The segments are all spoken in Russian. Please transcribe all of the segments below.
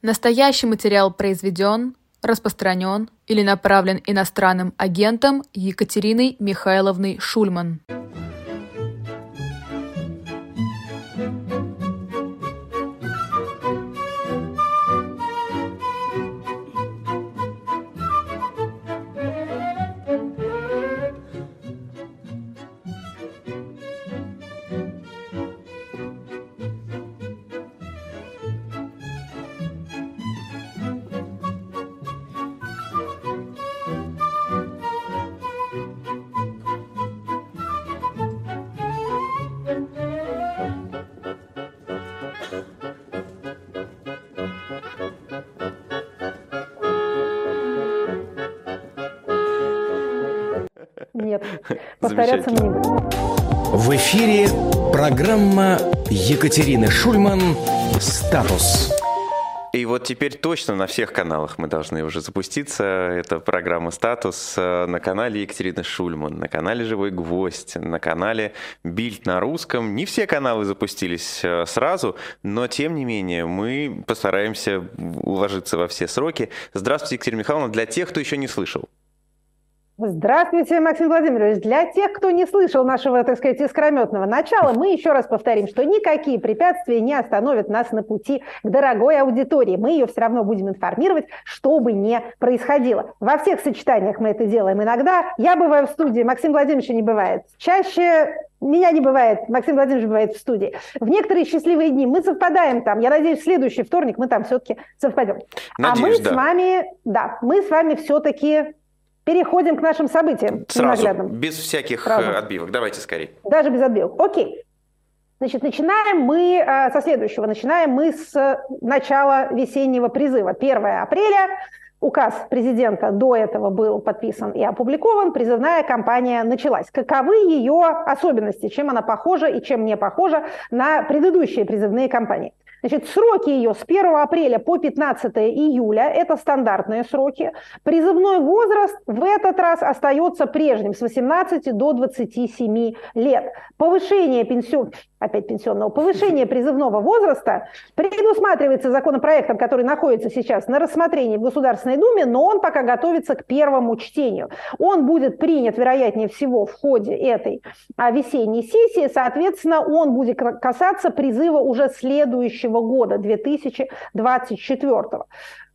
Настоящий материал произведен, распространен или направлен иностранным агентом Екатериной Михайловной Шульман. Повторяться мы не будем. В эфире программа Екатерины Шульман «Статус». И вот теперь точно на всех каналах мы должны уже запуститься. Это программа «Статус» на канале Екатерины Шульман, на канале «Живой гвоздь», на канале «Бильд на русском». Не все каналы запустились э, сразу, но тем не менее мы постараемся уложиться во все сроки. Здравствуйте, Екатерина Михайловна. Для тех, кто еще не слышал. Здравствуйте, Максим Владимирович. Для тех, кто не слышал нашего, так сказать, искрометного начала, мы еще раз повторим, что никакие препятствия не остановят нас на пути к дорогой аудитории. Мы ее все равно будем информировать, что бы ни происходило. Во всех сочетаниях мы это делаем иногда. Я бываю в студии, Максим Владимирович не бывает. Чаще меня не бывает, Максим Владимирович бывает в студии. В некоторые счастливые дни мы совпадаем там. Я надеюсь, в следующий вторник мы там все-таки совпадем. Надеюсь, а мы да. с вами, да, мы с вами все-таки Переходим к нашим событиям. Сразу, без всяких Сразу. э, отбивок. Давайте скорее. Даже без отбивок. Окей. Значит, начинаем мы э, со следующего. Начинаем мы с э, начала весеннего призыва. 1 апреля. Указ президента до этого был подписан и опубликован. Призывная кампания началась. Каковы ее особенности? Чем она похожа и чем не похожа на предыдущие призывные кампании? Значит, сроки ее с 1 апреля по 15 июля – это стандартные сроки. Призывной возраст в этот раз остается прежним – с 18 до 27 лет. Повышение пенсион... опять пенсионного, повышение призывного возраста предусматривается законопроектом, который находится сейчас на рассмотрении в Государственной Думе, но он пока готовится к первому чтению. Он будет принят, вероятнее всего, в ходе этой а, весенней сессии. Соответственно, он будет касаться призыва уже следующего года, 2024.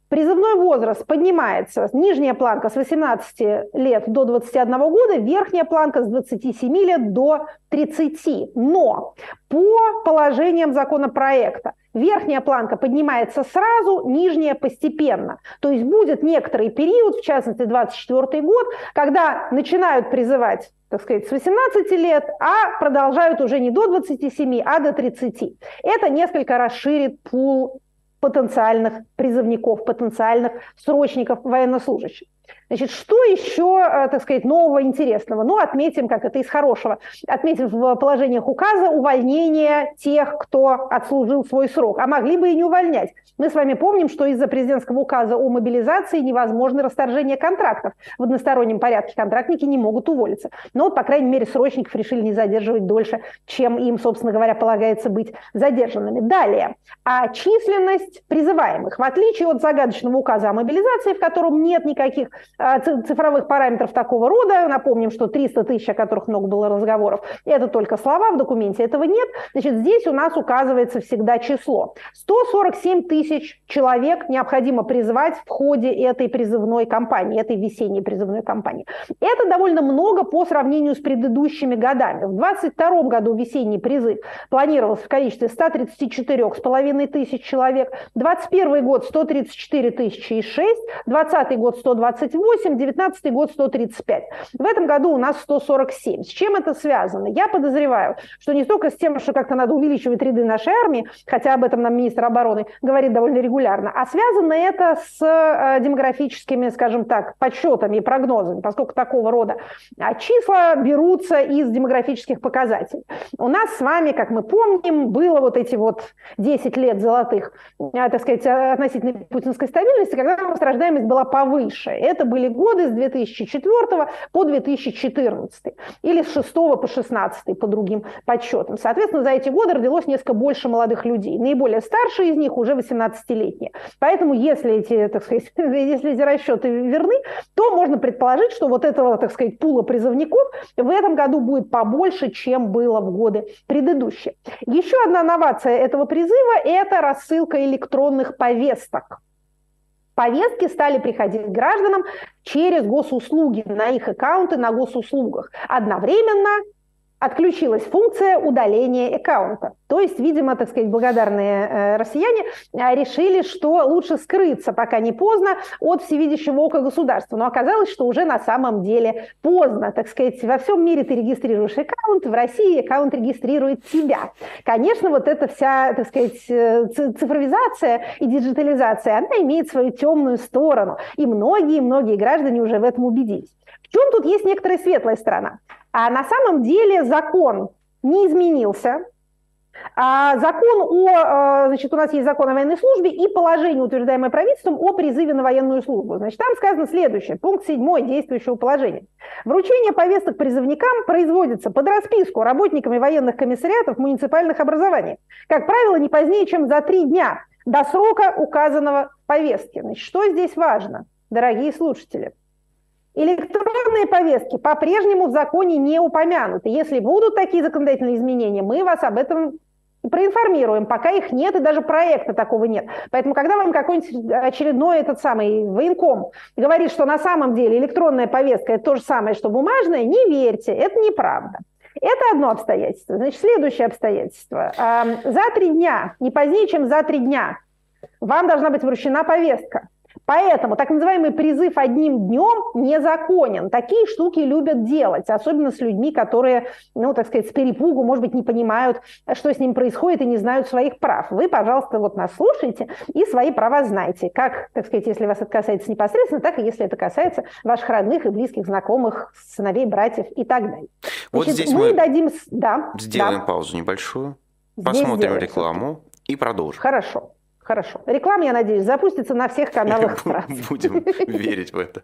Призывной возраст поднимается. Нижняя планка с 18 лет до 21 года, верхняя планка с 27 лет до 30. Но по положениям законопроекта верхняя планка поднимается сразу, нижняя постепенно. То есть будет некоторый период, в частности 24 год, когда начинают призывать так сказать, с 18 лет, а продолжают уже не до 27, а до 30. Это несколько расширит пул потенциальных призывников, потенциальных срочников военнослужащих. Значит, что еще, э, так сказать, нового, интересного? Ну, отметим, как это из хорошего, отметим в положениях указа увольнение тех, кто отслужил свой срок, а могли бы и не увольнять. Мы с вами помним, что из-за президентского указа о мобилизации невозможно расторжение контрактов. В одностороннем порядке контрактники не могут уволиться. Но, по крайней мере, срочников решили не задерживать дольше, чем им, собственно говоря, полагается быть задержанными. Далее. А численность призываемых. В отличие от загадочного указа о мобилизации, в котором нет никаких а, цифровых параметров такого рода. Напомним, что 300 тысяч, о которых много было разговоров, это только слова, в документе этого нет. Значит, здесь у нас указывается всегда число. 147 тысяч человек необходимо призвать в ходе этой призывной кампании, этой весенней призывной кампании. Это довольно много по сравнению с предыдущими годами. В 2022 году весенний призыв планировался в количестве 134,5 тысяч человек, 2021 год 134 тысячи и 6, 2020 год 128, 19 год 135. В этом году у нас 147. С чем это связано? Я подозреваю, что не только с тем, что как-то надо увеличивать ряды нашей армии, хотя об этом нам министр обороны говорит довольно регулярно, а связано это с э, демографическими, скажем так, подсчетами и прогнозами, поскольку такого рода а, числа берутся из демографических показателей. У нас с вами, как мы помним, было вот эти вот 10 лет золотых, э, так сказать, относительно путинской стабильности, когда рождаемость была повыше. Это были годы с 2004 по 2014 или с 6 по 16 по другим подсчетам. Соответственно, за эти годы родилось несколько больше молодых людей. Наиболее старшие из них уже 18-летние. Поэтому, если эти, так сказать, если эти расчеты верны, то можно предположить, что вот этого, так сказать, пула призывников в этом году будет побольше, чем было в годы предыдущие. Еще одна новация этого призыва – это рассылка электронных повесток. Повестки стали приходить гражданам через госуслуги на их аккаунты на госуслугах. Одновременно отключилась функция удаления аккаунта. То есть, видимо, так сказать, благодарные э, россияне э, решили, что лучше скрыться, пока не поздно, от всевидящего ока государства. Но оказалось, что уже на самом деле поздно. Так сказать, во всем мире ты регистрируешь аккаунт, в России аккаунт регистрирует тебя. Конечно, вот эта вся, так сказать, э, цифровизация и диджитализация, она имеет свою темную сторону. И многие-многие граждане уже в этом убедились. В чем тут есть некоторая светлая сторона? А на самом деле закон не изменился. А закон о, э, значит, у нас есть закон о военной службе и положение, утверждаемое правительством, о призыве на военную службу. Значит, там сказано следующее, пункт 7 действующего положения. Вручение повесток призывникам производится под расписку работниками военных комиссариатов муниципальных образований. Как правило, не позднее, чем за три дня до срока указанного повестки. Значит, что здесь важно, дорогие слушатели? Электронные повестки по-прежнему в законе не упомянуты. Если будут такие законодательные изменения, мы вас об этом проинформируем. Пока их нет, и даже проекта такого нет. Поэтому, когда вам какой-нибудь очередной этот самый военком говорит, что на самом деле электронная повестка – это то же самое, что бумажная, не верьте, это неправда. Это одно обстоятельство. Значит, следующее обстоятельство. За три дня, не позднее, чем за три дня, вам должна быть вручена повестка. Поэтому так называемый призыв одним днем незаконен. Такие штуки любят делать, особенно с людьми, которые, ну, так сказать, с перепугу, может быть, не понимают, что с ним происходит и не знают своих прав. Вы, пожалуйста, вот нас слушайте и свои права знаете. Как, так сказать, если вас это касается непосредственно, так и если это касается ваших родных и близких, знакомых, сыновей, братьев и так далее. Вот Значит, здесь мы, мы дадим... Да, сделаем да. паузу небольшую, здесь посмотрим рекламу и продолжим. Хорошо. Хорошо. Реклама, я надеюсь, запустится на всех каналах страны. Будем верить в это.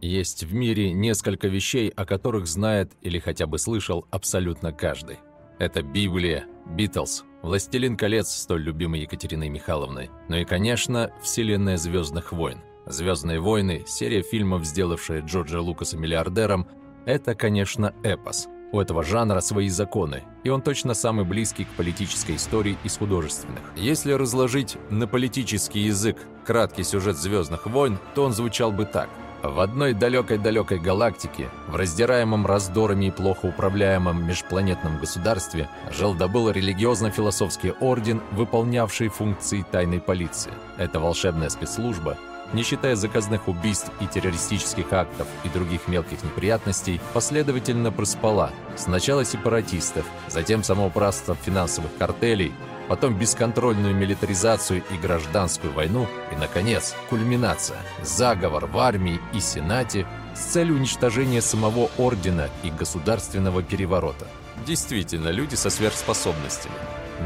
Есть в мире несколько вещей, о которых знает или хотя бы слышал абсолютно каждый. Это Библия, Битлз, Властелин колец, столь любимый Екатериной Михайловной, ну и, конечно, Вселенная Звездных войн. «Звездные войны» – серия фильмов, сделавшая Джорджа Лукаса миллиардером, это, конечно, эпос. У этого жанра свои законы, и он точно самый близкий к политической истории из художественных. Если разложить на политический язык краткий сюжет «Звездных войн», то он звучал бы так. В одной далекой-далекой галактике, в раздираемом раздорами и плохо управляемом межпланетном государстве, жил-добыл религиозно-философский орден, выполнявший функции тайной полиции. Эта волшебная спецслужба не считая заказных убийств и террористических актов и других мелких неприятностей, последовательно проспала сначала сепаратистов, затем самоуправство финансовых картелей, потом бесконтрольную милитаризацию и гражданскую войну, и, наконец, кульминация – заговор в армии и Сенате с целью уничтожения самого ордена и государственного переворота. Действительно, люди со сверхспособностями.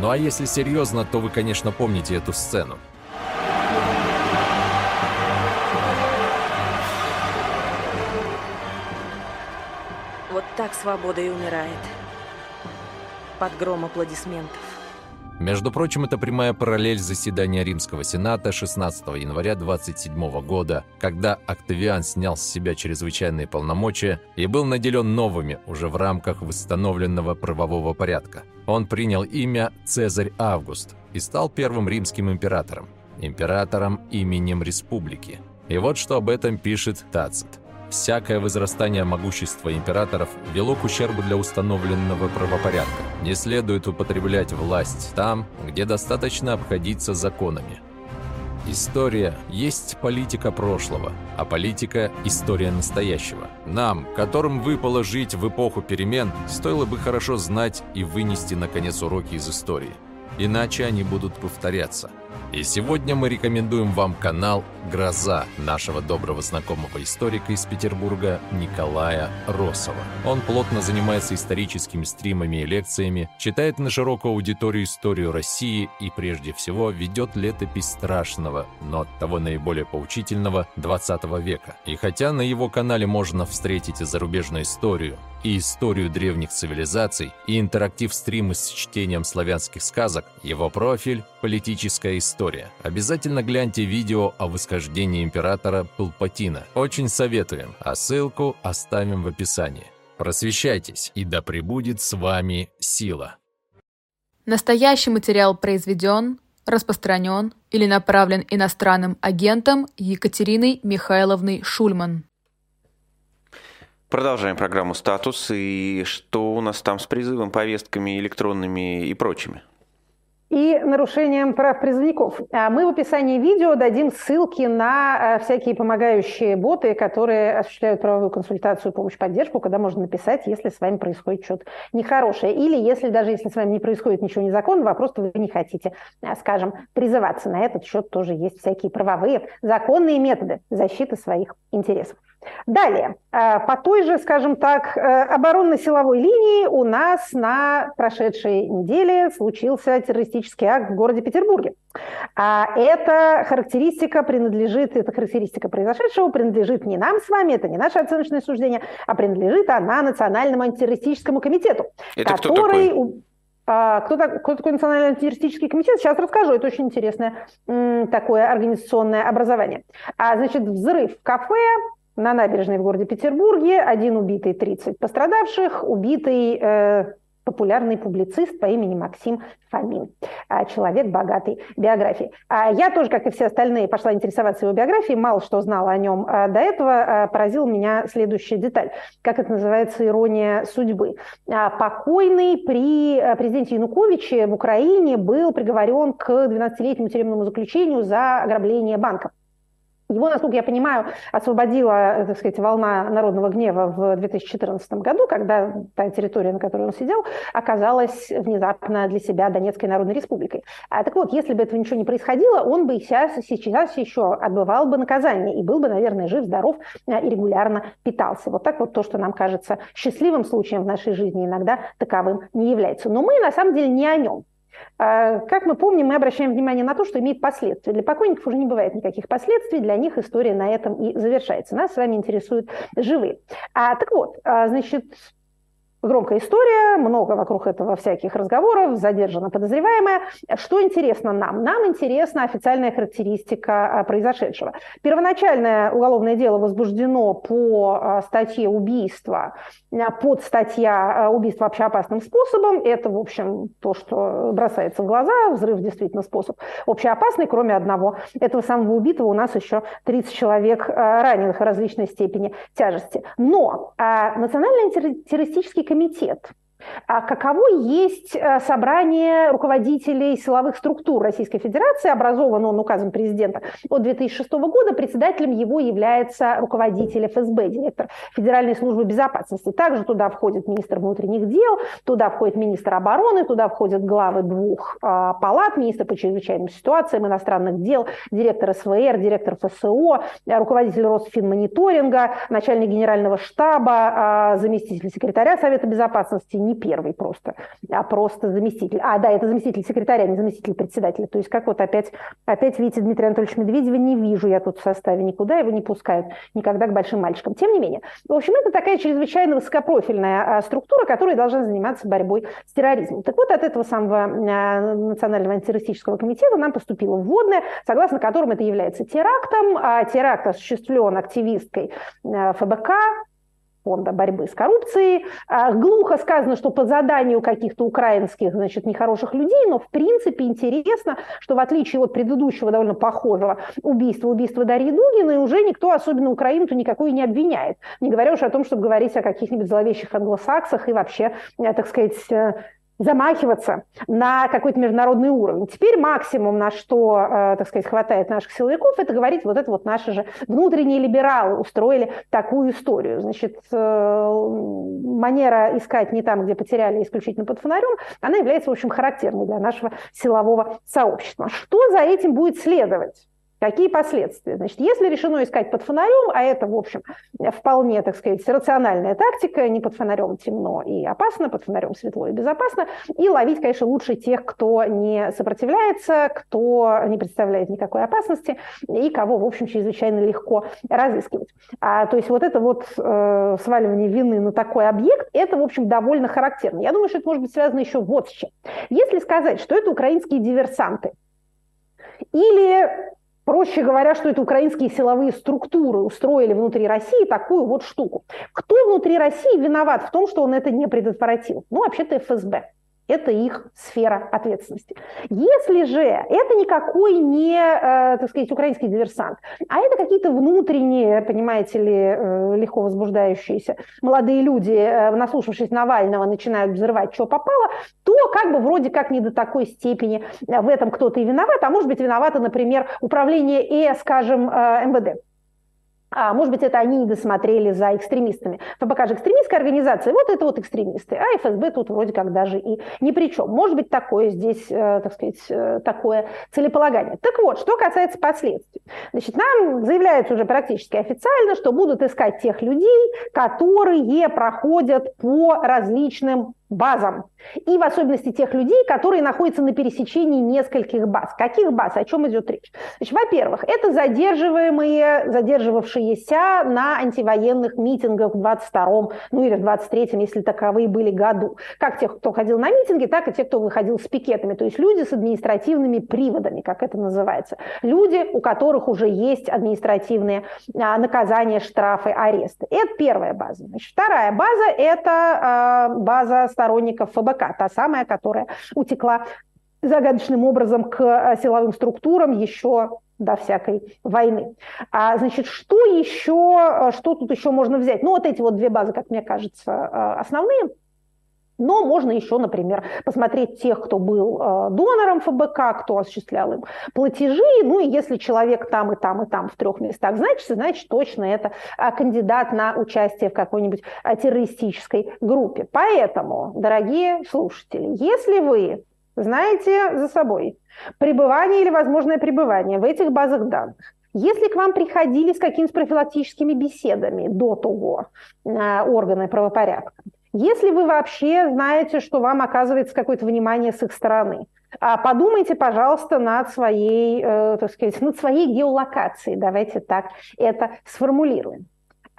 Ну а если серьезно, то вы, конечно, помните эту сцену. Так свобода и умирает. Под гром аплодисментов. Между прочим, это прямая параллель заседания Римского Сената 16 января 27 года, когда Октавиан снял с себя чрезвычайные полномочия и был наделен новыми уже в рамках восстановленного правового порядка. Он принял имя Цезарь Август и стал первым римским императором. Императором именем республики. И вот что об этом пишет Тацит. Всякое возрастание могущества императоров вело к ущербу для установленного правопорядка. Не следует употреблять власть там, где достаточно обходиться законами. История есть политика прошлого, а политика – история настоящего. Нам, которым выпало жить в эпоху перемен, стоило бы хорошо знать и вынести, наконец, уроки из истории. иначе они будут повторяться. И сегодня мы рекомендуем вам канал «Гроза» нашего доброго знакомого историка из Петербурга Николая Росова. Он плотно занимается историческими стримами и лекциями, читает на широкую аудиторию историю России и, прежде всего, ведет летопись страшного, но от того наиболее поучительного 20 века. И хотя на его канале можно встретить и зарубежную историю, и историю древних цивилизаций, и интерактив-стримы с чтением славянских сказок, его профиль – политическая история. Обязательно гляньте видео о восхождении императора Палпатина. Очень советуем, а ссылку оставим в описании. Просвещайтесь, и да пребудет с вами сила. Настоящий материал произведен, распространен или направлен иностранным агентом Екатериной Михайловной Шульман. Продолжаем программу «Статус». И что у нас там с призывом, повестками электронными и прочими? и нарушением прав призывников. А мы в описании видео дадим ссылки на э, всякие помогающие боты, которые осуществляют правовую консультацию, помощь, поддержку, когда можно написать, если с вами происходит что-то нехорошее. Или если даже если с вами не происходит ничего незаконного, а просто вы не хотите, э, скажем, призываться. На этот счет тоже есть всякие правовые, законные методы защиты своих интересов. Далее, э, по той же, скажем так, э, оборонно-силовой линии у нас на прошедшей неделе случился террористический акт в городе Петербурге. А эта характеристика принадлежит, эта характеристика произошедшего принадлежит не нам с вами, это не наше оценочное суждение, а принадлежит она Национальному антитеррористическому комитету, это который... Кто такой? А, кто, так, кто такой Национальный антитеррористический комитет? Сейчас расскажу. Это очень интересное такое организационное образование. А, значит, взрыв в кафе на набережной в городе Петербурге. Один убитый, 30 пострадавших. Убитый э, популярный публицист по имени Максим Фомин. А, человек богатой биографии. А я тоже, как и все остальные, пошла интересоваться его биографией. Мало что знала о нем а, до этого. Поразил меня следующая деталь. Как это называется, ирония судьбы. Покойный при президенте Януковиче в Украине был приговорен к 12-летнему тюремному заключению за ограбление банков. Его, насколько я понимаю, освободила, так сказать, волна народного гнева в 2014 году, когда та территория, на которой он сидел, оказалась внезапно для себя Донецкой Народной Республикой. А, так вот, если бы этого ничего не происходило, он бы сейчас, сейчас еще отбывал бы наказание и был бы, наверное, жив, здоров а, и регулярно питался. Вот так вот то, что нам кажется счастливым случаем в нашей жизни, иногда таковым не является. Но мы, на самом деле, не о нем. А, как мы помним, мы обращаем внимание на то, что имеет последствия. Для покойников уже не бывает никаких последствий, для них история на этом и завершается. Нас с вами интересуют живые. А, так вот, а, значит, Громкая история, много вокруг этого всяких разговоров, задержана подозреваемая. Что интересно нам? Нам интересна официальная характеристика а, произошедшего. Первоначальное уголовное дело возбуждено по а, статье убийства, а, под статья убийства общеопасным способом. Это, в общем, то, что бросается в глаза. Взрыв действительно способ общеопасный, кроме одного. Этого самого убитого у нас еще 30 человек раненых различной степени тяжести. Но Национальный террористический комитет комитет а каково есть э, собрание руководителей силовых структур Российской Федерации, образован он указом президента от 2006 года, председателем его является руководитель ФСБ, директор Федеральной службы безопасности. Также туда входит министр внутренних дел, туда входит министр обороны, туда входят главы двух а, палат, министр по чрезвычайным ситуациям, иностранных дел, директор СВР, директор ФСО, руководитель Росфинмониторинга, начальник генерального штаба, а, заместитель секретаря Совета безопасности, не первый просто, а просто заместитель. А, да, это заместитель секретаря, не заместитель председателя. То есть как вот опять, опять видите Дмитрия Анатольевича Медведева не вижу я тут в составе никуда, его не пускают никогда к большим мальчикам. Тем не менее, в общем, это такая чрезвычайно высокопрофильная а, структура, которая должна заниматься борьбой с терроризмом. Так вот, от этого самого а, Национального антитеррористического комитета нам поступило вводное, согласно которому это является терактом. А теракт осуществлен активисткой ФБК, фонда борьбы с коррупцией. А, глухо сказано, что по заданию каких-то украинских, значит, нехороших людей, но в принципе интересно, что в отличие от предыдущего довольно похожего убийства, убийства Дарьи Дугиной, уже никто особенно Украину-то никакой не обвиняет. Не говоря уж о том, чтобы говорить о каких-нибудь зловещих англосаксах и вообще, э, так сказать, э, замахиваться на какой-то международный уровень. Теперь максимум, на что, э, так сказать, хватает наших силовиков, это говорить, вот это вот наши же внутренние либералы устроили такую историю. Значит, э, манера искать не там, где потеряли исключительно под фонарем, она является, в общем, характерной для нашего силового сообщества. Что за этим будет следовать? Какие последствия? Значит, если решено искать под фонарем, а это, в общем, вполне, так сказать, рациональная тактика, не под фонарем темно и опасно, под фонарем светло и безопасно, и ловить, конечно, лучше тех, кто не сопротивляется, кто не представляет никакой опасности и кого, в общем, чрезвычайно легко разыскивать. А, то есть вот это вот э, сваливание вины на такой объект, это, в общем, довольно характерно. Я думаю, что это может быть связано еще вот с чем. Если сказать, что это украинские диверсанты, или Проще говоря, что это украинские силовые структуры устроили внутри России такую вот штуку. Кто внутри России виноват в том, что он это не предотвратил? Ну, вообще-то ФСБ. Это их сфера ответственности. Если же это никакой не, э, так сказать, украинский диверсант, а это какие-то внутренние, понимаете ли, э, легко возбуждающиеся молодые люди, э, наслушавшись Навального, начинают взрывать, что попало, то как бы вроде как не до такой степени в этом кто-то и виноват, а может быть виновато, например, управление и, скажем, МВД. А, может быть, это они не досмотрели за экстремистами. ФБК же экстремистская организация, вот это вот экстремисты. А ФСБ тут вроде как даже и ни при чем. Может быть, такое здесь, э, так сказать, э, такое целеполагание. Так вот, что касается последствий. Значит, нам заявляется уже практически официально, что будут искать тех людей, которые проходят по различным базам. И в особенности тех людей, которые находятся на пересечении нескольких баз. Каких баз? О чем идет речь? Значит, во-первых, это задерживаемые, задерживавшиеся на антивоенных митингах в 22-м, ну или в 23-м, если таковые были году. Как тех, кто ходил на митинги, так и те, кто выходил с пикетами. То есть люди с административными приводами, как это называется. Люди, у которых уже есть административные а, наказания, штрафы, аресты. Это первая база. Значит, вторая база – это а, база сторонников ФБК, та самая, которая утекла загадочным образом к э, силовым структурам еще до всякой войны. А, значит, что еще, э, что тут еще можно взять? Ну, вот эти вот две базы, как мне кажется, э, основные. Но можно еще, например, посмотреть тех, кто был э, донором ФБК, кто осуществлял им платежи. Ну и если человек там и там и там в трех местах значится, значит точно это э, кандидат на участие в какой-нибудь э, террористической группе. Поэтому, дорогие слушатели, если вы знаете за собой пребывание или возможное пребывание в этих базах данных, если к вам приходили с какими-то профилактическими беседами до того органы правопорядка, если вы вообще знаете, что вам оказывается какое-то внимание с их стороны, а подумайте, пожалуйста, над своей, э, так сказать, над своей геолокацией. Давайте так это сформулируем.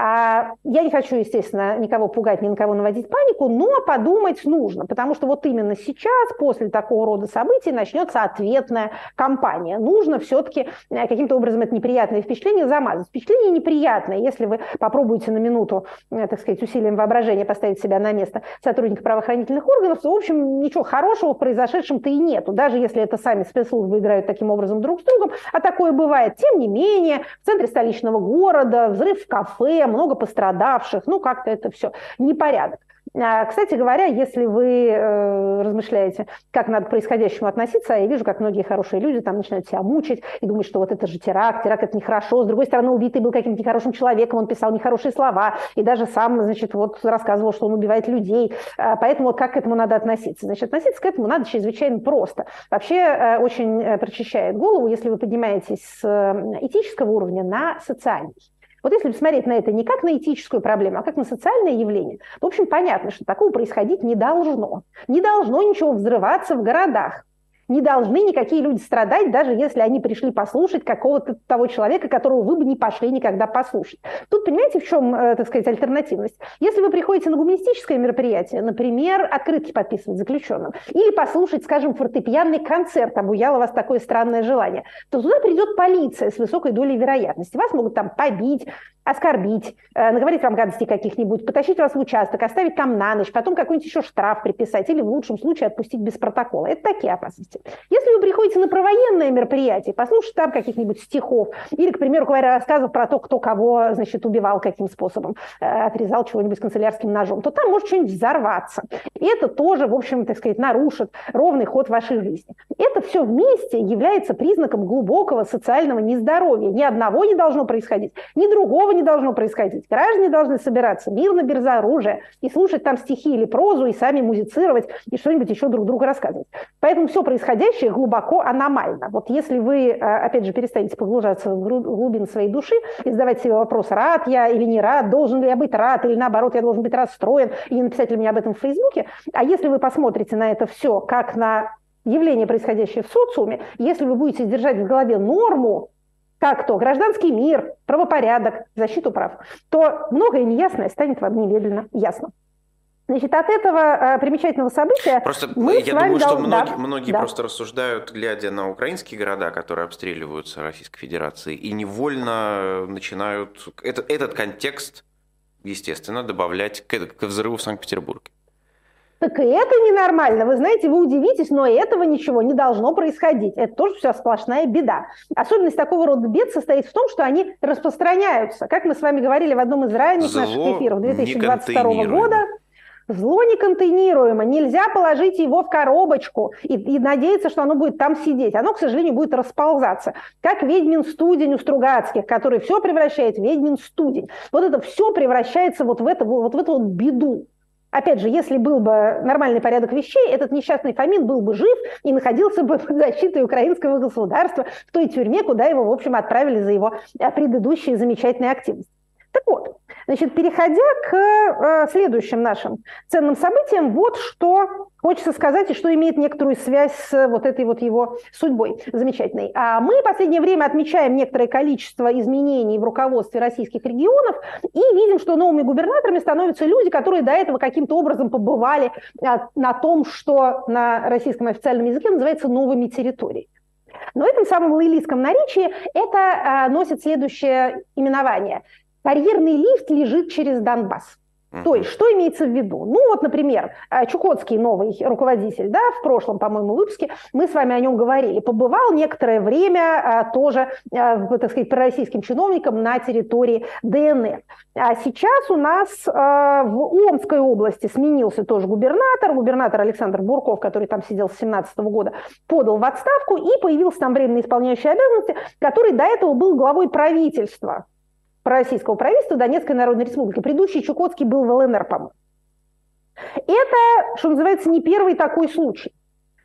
А я не хочу, естественно, никого пугать, ни на кого наводить панику, но подумать нужно, потому что вот именно сейчас, после такого рода событий, начнется ответная кампания. Нужно все-таки э, каким-то образом это неприятное впечатление замазать. Впечатление неприятное, если вы попробуете на минуту, э, так сказать, усилием воображения поставить себя на место сотрудника правоохранительных органов, то, в общем, ничего хорошего в произошедшем-то и нету, даже если это сами спецслужбы играют таким образом друг с другом, а такое бывает. Тем не менее, в центре столичного города, взрыв в кафе, много пострадавших, ну как-то это все непорядок. А, кстати говоря, если вы э, размышляете, как надо к происходящему относиться, я вижу, как многие хорошие люди там начинают себя мучить и думают, что вот это же теракт, теракт это нехорошо. С другой стороны, убитый был каким-то нехорошим человеком, он писал нехорошие слова и даже сам, значит, вот рассказывал, что он убивает людей. А, поэтому вот как к этому надо относиться? Значит, относиться к этому надо чрезвычайно просто. Вообще э, очень э, прочищает голову, если вы поднимаетесь с этического уровня на социальный. Вот если посмотреть на это не как на этическую проблему, а как на социальное явление, то, в общем, понятно, что такого происходить не должно. Не должно ничего взрываться в городах не должны никакие люди страдать, даже если они пришли послушать какого-то того человека, которого вы бы не пошли никогда послушать. Тут понимаете, в чем, э, так сказать, альтернативность? Если вы приходите на гуманистическое мероприятие, например, открытки подписывать заключенным, или послушать, скажем, фортепианный концерт, обуяло вас такое странное желание, то туда придет полиция с высокой долей вероятности. Вас могут там побить, оскорбить, э, наговорить вам гадостей каких-нибудь, потащить вас в участок, оставить там на ночь, потом какой-нибудь еще штраф приписать или в лучшем случае отпустить без протокола. Это такие опасности. Если вы приходите на провоенное мероприятие, послушать там каких-нибудь стихов или, к примеру, говоря, рассказов про то, кто кого, значит, убивал каким способом, э, отрезал чего-нибудь канцелярским ножом, то там может что-нибудь взорваться. И это тоже, в общем, так сказать, нарушит ровный ход вашей жизни. Это все вместе является признаком глубокого социального нездоровья. Ни одного не должно происходить, ни другого не должно происходить. Граждане должны собираться мирно, без оружия, и слушать там стихи или прозу, и сами музицировать, и что-нибудь еще друг другу рассказывать. Поэтому все происходящее глубоко аномально. Вот если вы, э, опять же, перестанете погружаться в глубины своей души и задавать себе вопрос, рад я или не рад, должен ли я быть рад, или наоборот, я должен быть расстроен, и не написать ли мне об этом в Фейсбуке, а если вы посмотрите на это все как на явление, происходящее в социуме, если вы будете держать в голове норму, как то гражданский мир, правопорядок, защиту прав, то многое неясное станет вам немедленно ясно. Значит, от этого э, примечательного события Просто мы я думаю, дал... что многие, да, многие да. просто рассуждают, глядя на украинские города, которые обстреливаются Российской Федерацией, и невольно начинают этот, этот контекст, естественно, добавлять к, к взрыву в Санкт-Петербурге. Так и это ненормально. Вы знаете, вы удивитесь, но этого ничего не должно происходить. Это тоже вся сплошная беда. Особенность такого рода бед состоит в том, что они распространяются. Как мы с вами говорили в одном из ранних Зло наших эфиров 2022 неконтейнируемо. года, Зло неконтейнируемо, нельзя положить его в коробочку и, и надеяться, что оно будет там сидеть. Оно, к сожалению, будет расползаться. Как ведьмин студень у Стругацких, который все превращает в ведьмин студень. Вот это все превращается вот в, это, вот в эту вот беду. Опять же, если был бы нормальный порядок вещей, этот несчастный Фомин был бы жив и находился бы под защитой украинского государства в той тюрьме, куда его, в общем, отправили за его э, предыдущие замечательные активности. Так вот, значит, переходя к э, следующим нашим ценным событиям, вот что хочется сказать и что имеет некоторую связь с вот этой вот его судьбой замечательной. А мы в последнее время отмечаем некоторое количество изменений в руководстве российских регионов и видим, что новыми губернаторами становятся люди, которые до этого каким-то образом побывали а, на том, что на российском официальном языке называется новыми территориями. Но этом самом лаилийском наречии это а, носит следующее именование – карьерный лифт лежит через Донбасс. То есть, что имеется в виду? Ну, вот, например, э, Чукотский новый руководитель, да, в прошлом, по-моему, выпуске мы с вами о нем говорили, побывал некоторое время а, тоже, а, так сказать, пророссийским чиновником на территории ДНР. А сейчас у нас в Омской области сменился тоже губернатор, губернатор Александр Бурков, который там сидел с 17 года, подал в отставку и появился там временно исполняющий обязанности, который до этого был главой правительства пророссийского правительства Донецкой Народной Республики. Предыдущий Чукотский был в ЛНР. Это, что называется, не первый такой случай.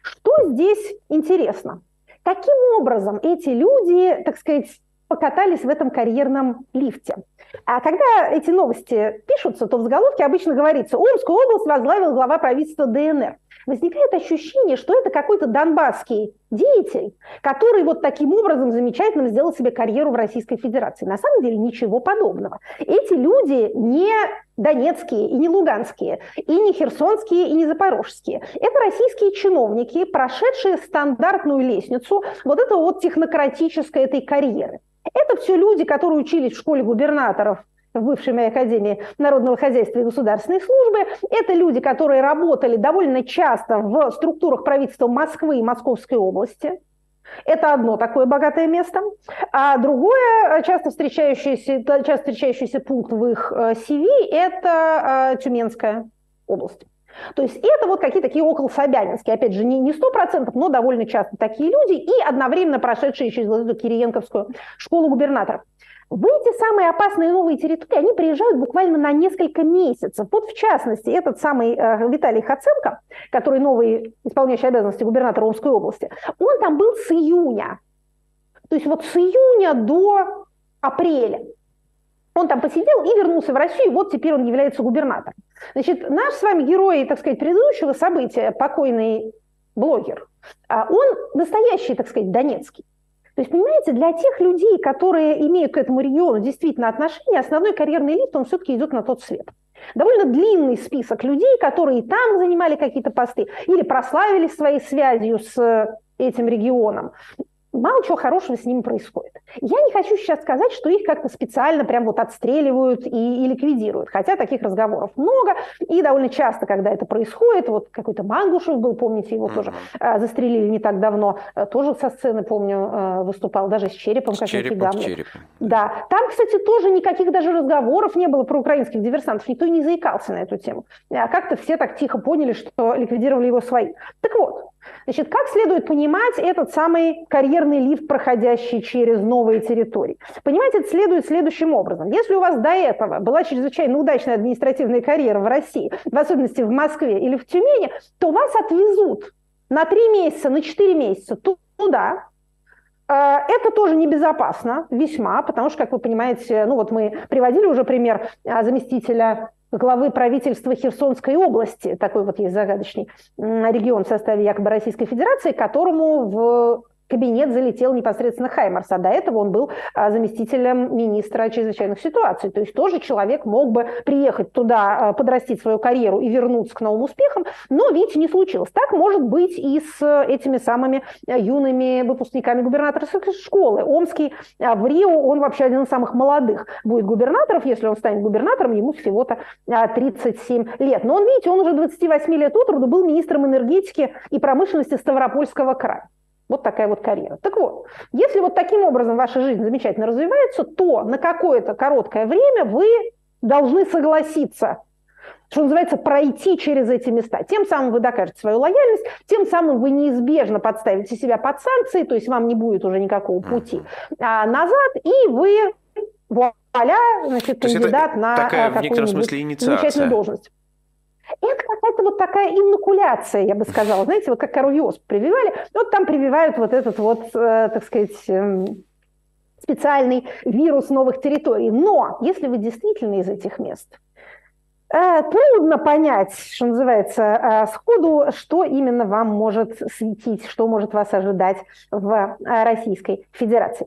Что здесь интересно? Каким образом эти люди, так сказать, покатались в этом карьерном лифте? А когда эти новости пишутся, то в заголовке обычно говорится «Омскую область возглавил глава правительства ДНР» возникает ощущение, что это какой-то донбасский деятель, который вот таким образом замечательно сделал себе карьеру в Российской Федерации. На самом деле ничего подобного. Эти люди не донецкие и не луганские, и не херсонские, и не запорожские. Это российские чиновники, прошедшие стандартную лестницу вот этого вот технократической этой карьеры. Это все люди, которые учились в школе губернаторов в бывшей моей Академии народного хозяйства и государственной службы. Это люди, которые работали довольно часто в структурах правительства Москвы и Московской области. Это одно такое богатое место. А другое, часто встречающийся, часто встречающийся пункт в их CV – это э, Тюменская область. То есть это вот какие-то такие около Собянинские, опять же, не, не 100%, но довольно часто такие люди, и одновременно прошедшие через эту Кириенковскую школу губернаторов. В эти самые опасные новые территории они приезжают буквально на несколько месяцев. Вот в частности, этот самый э, Виталий Хаценко, который новый исполняющий обязанности губернатора Омской области, он там был с июня. То есть вот с июня до апреля. Он там посидел и вернулся в Россию, вот теперь он является губернатором. Значит, наш с вами герой, так сказать, предыдущего события, покойный блогер, а он настоящий, так сказать, донецкий. То есть, понимаете, для тех людей, которые имеют к этому региону действительно отношение, основной карьерный лифт, он все-таки идет на тот свет. Довольно длинный список людей, которые и там занимали какие-то посты или прославились своей связью с этим регионом. Мало чего хорошего с ними происходит. Я не хочу сейчас сказать, что их как-то специально прям вот отстреливают и, и ликвидируют, хотя таких разговоров много, и довольно часто, когда это происходит, вот какой-то Мангушев был, помните, его mm-hmm. тоже э, застрелили не так давно, э, тоже со сцены, помню, э, выступал, даже с черепом, с черепом, с черепом. Да, там, кстати, тоже никаких даже разговоров не было про украинских диверсантов, никто и не заикался на эту тему. А как-то все так тихо поняли, что ликвидировали его свои. Так вот, Значит, как следует понимать этот самый карьерный лифт, проходящий через новые территории? Понимать это следует следующим образом. Если у вас до этого была чрезвычайно удачная административная карьера в России, в особенности в Москве или в Тюмени, то вас отвезут на три месяца, на четыре месяца туда, а, это тоже небезопасно, весьма, потому что, как вы понимаете, ну вот мы приводили уже пример а, заместителя главы правительства Херсонской области, такой вот есть загадочный регион в составе якобы Российской Федерации, которому в кабинет залетел непосредственно Хаймарс, а до этого он был а, заместителем министра чрезвычайных ситуаций. То есть тоже человек мог бы приехать туда, а, подрастить свою карьеру и вернуться к новым успехам, но, видите, не случилось. Так может быть и с этими самыми а, юными выпускниками губернаторской школы. Омский в Рио, он вообще один из самых молодых будет губернаторов, если он станет губернатором, ему всего-то 37 лет. Но он, видите, он уже 28 лет от роду был министром энергетики и промышленности Ставропольского края. Вот такая вот карьера. Так вот, если вот таким образом ваша жизнь замечательно развивается, то на какое-то короткое время вы должны согласиться, что называется, пройти через эти места. Тем самым вы докажете свою лояльность, тем самым вы неизбежно подставите себя под санкции, то есть вам не будет уже никакого пути а, назад, и вы вуаля, значит, кандидат на такая, в некотором смысле, инициация. замечательную должность. Это какая-то вот такая инокуляция, я бы сказала. Знаете, вот как коровьез прививали, вот там прививают вот этот вот, э, так сказать, э, специальный вирус новых территорий. Но если вы действительно из этих мест, э, трудно понять, что называется, э, сходу, что именно вам может светить, что может вас ожидать в Российской Федерации.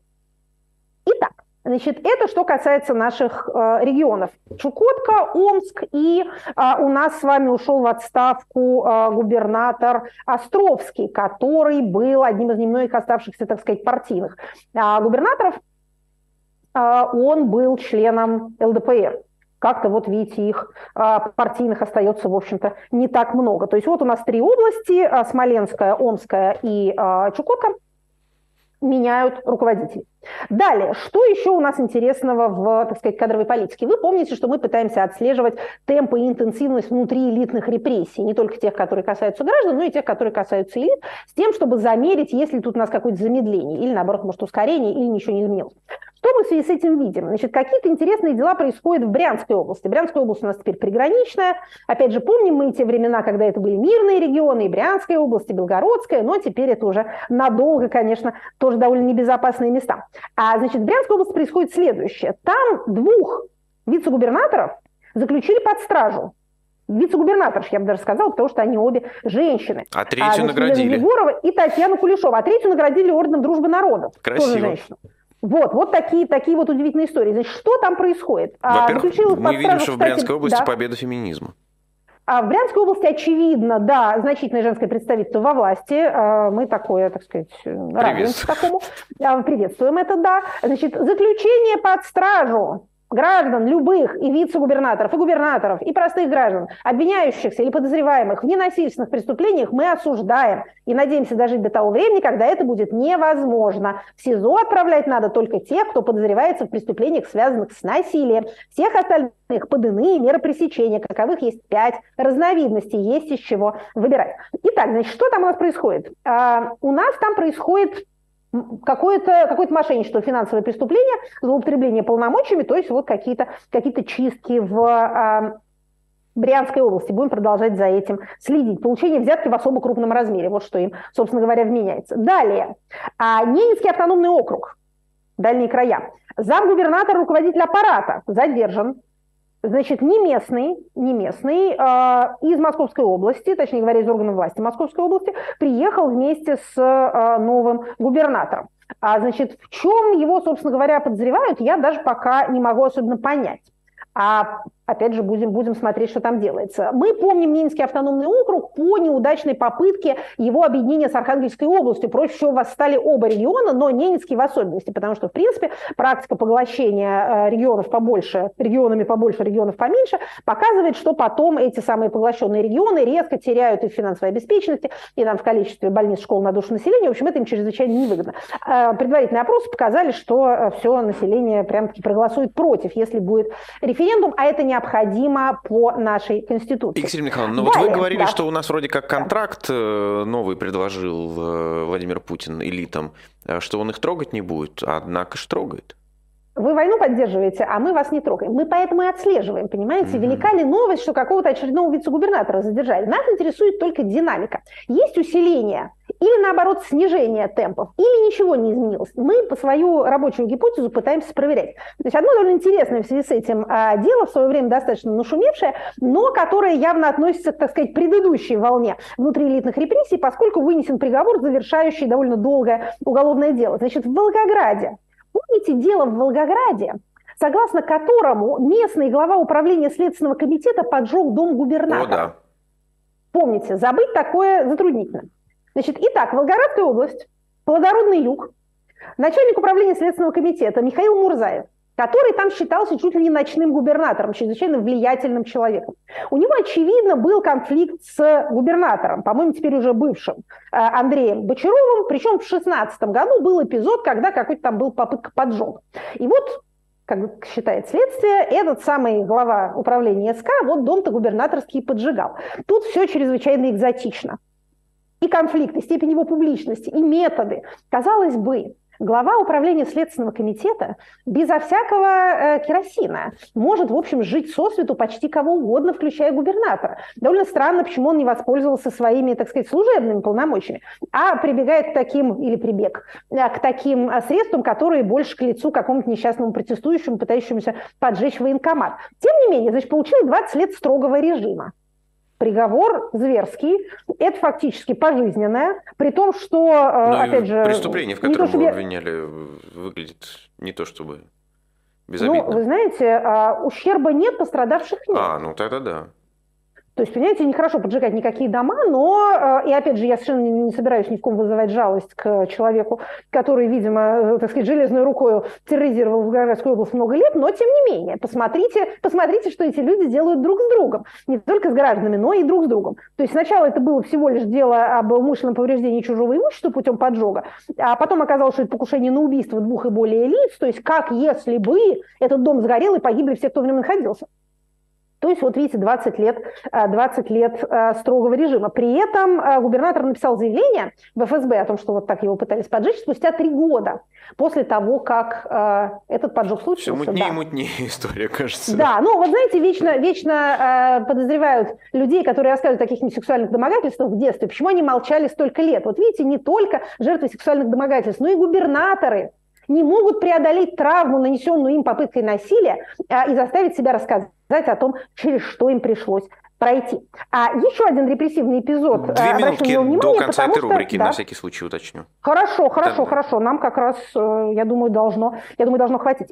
Итак, Значит, это что касается наших э, регионов. Чукотка, Омск, и э, у нас с вами ушел в отставку э, губернатор Островский, который был одним из немногих оставшихся, так сказать, партийных э, губернаторов. Э, он был членом ЛДПР как-то вот видите, их а, партийных остается, в общем-то, не так много. То есть вот у нас три области, а, Смоленская, Омская и а, Чукотка, меняют руководителей. Далее, что еще у нас интересного в, так сказать, кадровой политике? Вы помните, что мы пытаемся отслеживать темпы и интенсивность внутри элитных репрессий, не только тех, которые касаются граждан, но и тех, которые касаются элит, с тем, чтобы замерить, есть ли тут у нас какое-то замедление, или наоборот, может, ускорение, или ничего не изменилось. Что мы в связи с этим видим? Значит, какие-то интересные дела происходят в Брянской области. Брянская область у нас теперь приграничная. Опять же, помним мы те времена, когда это были мирные регионы, и Брянская область, и Белгородская, но теперь это уже надолго, конечно, тоже довольно небезопасные места. А, значит, в Брянской области происходит следующее. Там двух вице-губернаторов заключили под стражу. Вице-губернаторш, я бы даже сказала, потому что они обе женщины. А третью а, значит, наградили. Егорова и Татьяну Кулешова. А третью наградили орденом Дружбы народов. Красиво. Тоже женщину. Вот, вот такие, такие вот удивительные истории. Значит, что там происходит? А, Во-первых, мы видим, что в Брянской области да. победа феминизма. А в Брянской области, очевидно, да, значительное женское представительство во власти. А, мы такое, так сказать, радуемся такому. Приветствуем это, да. Значит, заключение под стражу граждан любых, и вице-губернаторов, и губернаторов, и простых граждан, обвиняющихся или подозреваемых в ненасильственных преступлениях, мы осуждаем и надеемся дожить до того времени, когда это будет невозможно. В СИЗО отправлять надо только тех, кто подозревается в преступлениях, связанных с насилием. Всех остальных под иные меры пресечения, каковых есть пять разновидностей, есть из чего выбирать. Итак, значит, что там у нас происходит? А, у нас там происходит какое-то какое мошенничество, финансовое преступление, злоупотребление полномочиями, то есть вот какие-то какие чистки в а, Брянской области. Будем продолжать за этим следить. Получение взятки в особо крупном размере. Вот что им, собственно говоря, вменяется. Далее. А, Ненецкий автономный округ. Дальние края. Замгубернатор, руководитель аппарата задержан значит, не местный, не местный, э, из Московской области, точнее говоря, из органов власти Московской области, приехал вместе с э, новым губернатором. А, значит, в чем его, собственно говоря, подозревают, я даже пока не могу особенно понять. А опять же, будем, будем смотреть, что там делается. Мы помним Ненецкий автономный округ по неудачной попытке его объединения с Архангельской областью. Проще всего восстали оба региона, но Ненецкий в особенности, потому что, в принципе, практика поглощения э, регионов побольше, регионами побольше, регионов поменьше, показывает, что потом эти самые поглощенные регионы резко теряют и в финансовой обеспеченности, и там в количестве больниц, школ на душу населения. В общем, это им чрезвычайно невыгодно. Э, предварительные опросы показали, что э, все население прям-таки проголосует против, если будет референдум, а это необходимо по нашей Конституции. Екатерина Михайловна, ну вот вы говорили, да. что у нас вроде как контракт э, новый предложил Владимир Путин элитам, что он их трогать не будет, однако же трогает. Вы войну поддерживаете, а мы вас не трогаем. Мы поэтому и отслеживаем, понимаете? Велика ли новость, что какого-то очередного вице-губернатора задержали? Нас интересует только динамика. Есть усиление или, наоборот, снижение темпов, или ничего не изменилось. Мы по свою рабочую гипотезу пытаемся проверять. То есть одно довольно интересное в связи с этим а, дело, в свое время достаточно нашумевшее, но которое явно относится к, так сказать, предыдущей волне внутриэлитных репрессий, поскольку вынесен приговор, завершающий довольно долгое уголовное дело. Значит, в Волгограде Помните дело в Волгограде, согласно которому местный глава управления Следственного комитета поджег дом губернатора? О, да. Помните, забыть такое затруднительно. Значит, итак, Волгоградская область, плодородный юг, начальник управления Следственного комитета Михаил Мурзаев – который там считался чуть ли не ночным губернатором, чрезвычайно влиятельным человеком. У него, очевидно, был конфликт с губернатором, по-моему, теперь уже бывшим, э, Андреем Бочаровым, причем в 16 году был эпизод, когда какой-то там был попытка поджога. И вот как считает следствие, этот самый глава управления СК вот дом-то губернаторский поджигал. Тут все чрезвычайно экзотично. И конфликт, и степень его публичности, и методы. Казалось бы, глава управления Следственного комитета безо всякого э, керосина может, в общем, жить со свету почти кого угодно, включая губернатора. Довольно странно, почему он не воспользовался своими, так сказать, служебными полномочиями, а прибегает к таким, или прибег, э, к таким э, средствам, которые больше к лицу какому-то несчастному протестующему, пытающемуся поджечь военкомат. Тем не менее, значит, получил 20 лет строгого режима приговор зверский, это фактически пожизненное, при том, что, э, Но опять же... Преступление, в котором его обвиняли, выглядит не то чтобы безобидно. Ну, вы знаете, а, ущерба нет, пострадавших нет. А, ну тогда да. То есть, понимаете, нехорошо поджигать никакие дома, но, э, и опять же, я совершенно не собираюсь ни в ком вызывать жалость к человеку, который, видимо, э, так сказать, железной рукой терроризировал Волгоградскую область много лет, но, тем не менее, посмотрите, посмотрите, что эти люди делают друг с другом. Не только с гражданами, но и друг с другом. То есть сначала это было всего лишь дело об умышленном повреждении чужого имущества путем поджога, а потом оказалось, что это покушение на убийство двух и более лиц, то есть как если бы этот дом сгорел и погибли все, кто в нем находился. То есть, вот видите, 20 лет, 20 э, лет э, строгого режима. При этом э, губернатор написал заявление в ФСБ о том, что вот так его пытались поджечь спустя три года после того, как этот поджог случился. Все мутнее да. и мутнее история, кажется. Да, ну вот знаете, вечно, вечно подозревают людей, которые рассказывают о каких-нибудь сексуальных домогательствах в детстве. Почему они молчали столько лет? Вот видите, не только жертвы сексуальных домогательств, но и губернаторы не могут преодолеть травму, нанесенную им попыткой насилия, и заставить себя рассказать о том, через что им пришлось пройти. А еще один репрессивный эпизод. Две э, минутки внимание, до конца этой рубрики, что, да. на всякий случай уточню. Хорошо, хорошо, да. хорошо. Нам как раз, э, я думаю, должно, я думаю, должно хватить.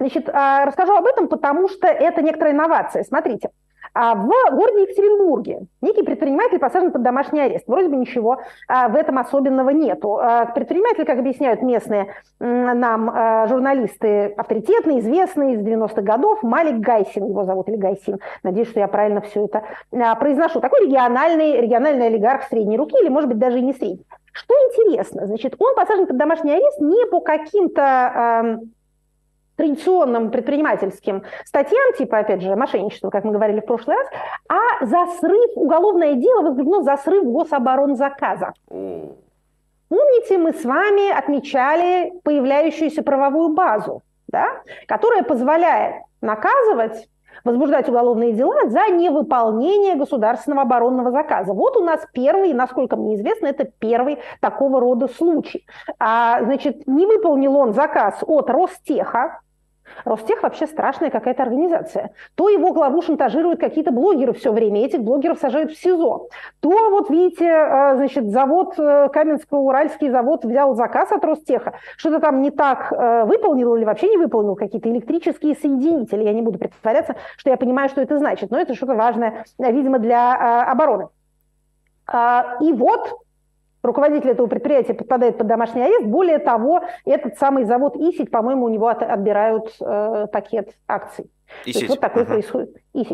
Значит, а, расскажу об этом, потому что это некоторая инновация. Смотрите, а в городе Екатеринбурге некий предприниматель посажен под домашний арест. Вроде бы ничего а, в этом особенного нету. Предприниматель, как объясняют местные нам журналисты, авторитетный, известный, из 90-х годов, Малик Гайсин, его зовут, или Гайсин. Надеюсь, что я правильно все это произношу. Такой региональный, региональный олигарх средней руки, или, может быть, даже и не средний. Что интересно, значит, он посажен под домашний арест не по каким-то традиционным предпринимательским статьям, типа, опять же, мошенничество, как мы говорили в прошлый раз, а за срыв, уголовное дело возбуждено за срыв гособоронзаказа. Помните, мы с вами отмечали появляющуюся правовую базу, да, которая позволяет наказывать возбуждать уголовные дела за невыполнение государственного оборонного заказа. Вот у нас первый, насколько мне известно, это первый такого рода случай. А, значит, не выполнил он заказ от Ростеха, Ростех вообще страшная какая-то организация. То его главу шантажируют какие-то блогеры все время, этих блогеров сажают в СИЗО. То вот видите, э, значит, завод э, Каменско-Уральский завод взял заказ от Ростеха, что-то там не так э, выполнил или вообще не выполнил, какие-то электрические соединители. Я не буду притворяться, что я понимаю, что это значит, но это что-то важное, видимо, для обороны. А, и вот руководитель этого предприятия попадает под домашний арест. Более того, этот самый завод ИСИК, по-моему, у него отбирают э, пакет акций. И вот такое uh-huh. происходит. И,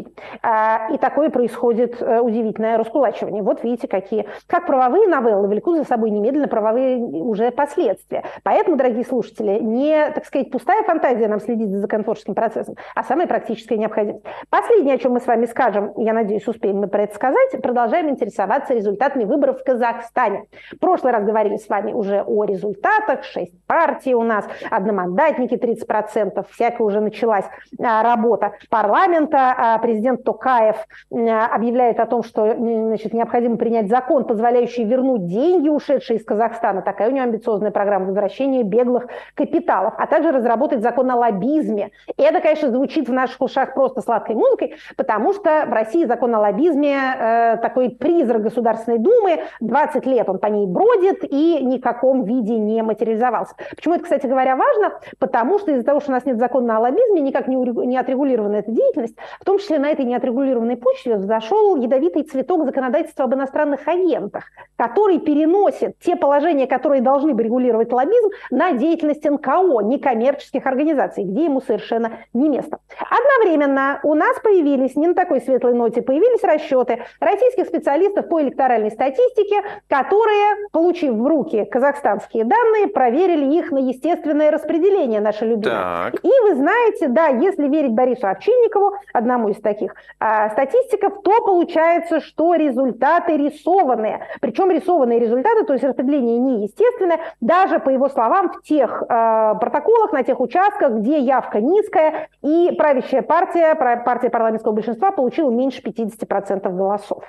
а, и такое происходит э, удивительное раскулачивание. Вот видите, какие. Как правовые новеллы влекут за собой немедленно правовые уже последствия. Поэтому, дорогие слушатели, не, так сказать, пустая фантазия нам следить за законотворческим процессом, а самая практическая необходимость. Последнее, о чем мы с вами скажем, я надеюсь, успеем мы про это сказать, продолжаем интересоваться результатами выборов в Казахстане. В прошлый раз говорили с вами уже о результатах. Шесть партий у нас, одномандатники 30%, всякая уже началась а, работа парламента, а президент Токаев объявляет о том, что значит, необходимо принять закон, позволяющий вернуть деньги, ушедшие из Казахстана. Такая у него амбициозная программа возвращения беглых капиталов, а также разработать закон о лоббизме. И это, конечно, звучит в наших ушах просто сладкой музыкой, потому что в России закон о лоббизме э, такой призрак Государственной Думы, 20 лет он по ней бродит и ни в каком виде не материализовался. Почему это, кстати говоря, важно? Потому что из-за того, что у нас нет закона о лоббизме, никак не, не отрегулирована эта деятельность, в том числе на этой неотрегулированной почве взошел ядовитый цветок законодательства об иностранных агентах, который переносит те положения, которые должны бы регулировать лоббизм, на деятельность НКО, некоммерческих организаций, где ему совершенно не место. Одновременно у нас появились, не на такой светлой ноте, появились расчеты российских специалистов по электоральной статистике, которые, получив в руки казахстанские данные, проверили их на естественное распределение, наше любимое. Так. И вы знаете, да, если верить Борису Овчинникову, одному из таких а, статистиков, то получается, что результаты рисованные. Причем рисованные результаты, то есть распределение неестественное, даже по его словам, в тех э, протоколах, на тех участках, где явка низкая, и правящая партия, партия парламентского большинства получила меньше 50% голосов.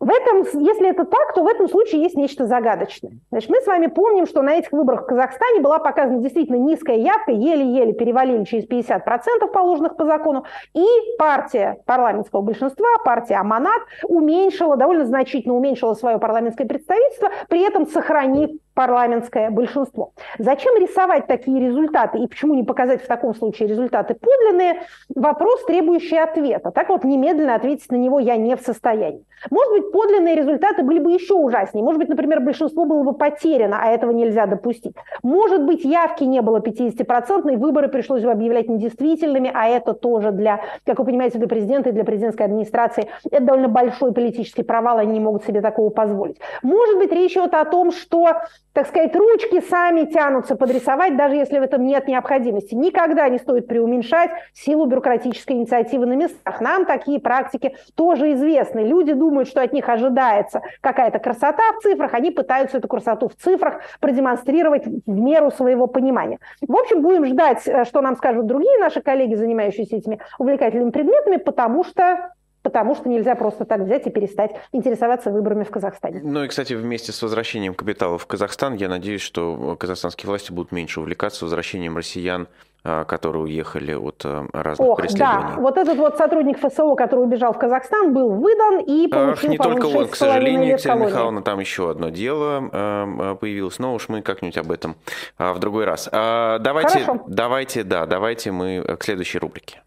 В этом, если это так, то в этом случае есть нечто загадочное. Значит, мы с вами помним, что на этих выборах в Казахстане была показана действительно низкая явка, еле-еле перевалили через 50% положенных по закону, и партия парламентского большинства, партия Аманат, уменьшила, довольно значительно уменьшила свое парламентское представительство, при этом сохранив парламентское большинство. Зачем рисовать такие результаты и почему не показать в таком случае результаты подлинные? Вопрос, требующий ответа. Так вот, немедленно ответить на него я не в состоянии. Может быть, подлинные результаты были бы еще ужаснее. Может быть, например, большинство было бы потеряно, а этого нельзя допустить. Может быть, явки не было 50%, и выборы пришлось бы объявлять недействительными, а это тоже для, как вы понимаете, для президента и для президентской администрации это довольно большой политический провал, они не могут себе такого позволить. Может быть, речь идет о том, что так сказать, ручки сами тянутся подрисовать, даже если в этом нет необходимости. Никогда не стоит преуменьшать силу бюрократической инициативы на местах. Нам такие практики тоже известны. Люди думают, что от них ожидается какая-то красота в цифрах, они пытаются эту красоту в цифрах продемонстрировать в меру своего понимания. В общем, будем ждать, э, что нам скажут другие наши коллеги, занимающиеся этими увлекательными предметами, потому что потому что нельзя просто так взять и перестать интересоваться выборами в Казахстане. Ну и, кстати, вместе с возвращением капитала в Казахстан, я надеюсь, что казахстанские власти будут меньше увлекаться возвращением россиян а, которые уехали от а, разных Ох, преследований. Да, вот этот вот сотрудник ФСО, который убежал в Казахстан, был выдан и получил, Ах, Не только он, к сожалению, Екатерина Михайловна, там еще одно дело а, появилось, но уж мы как-нибудь об этом в другой раз. Давайте, Хорошо. давайте, да, давайте мы к следующей рубрике.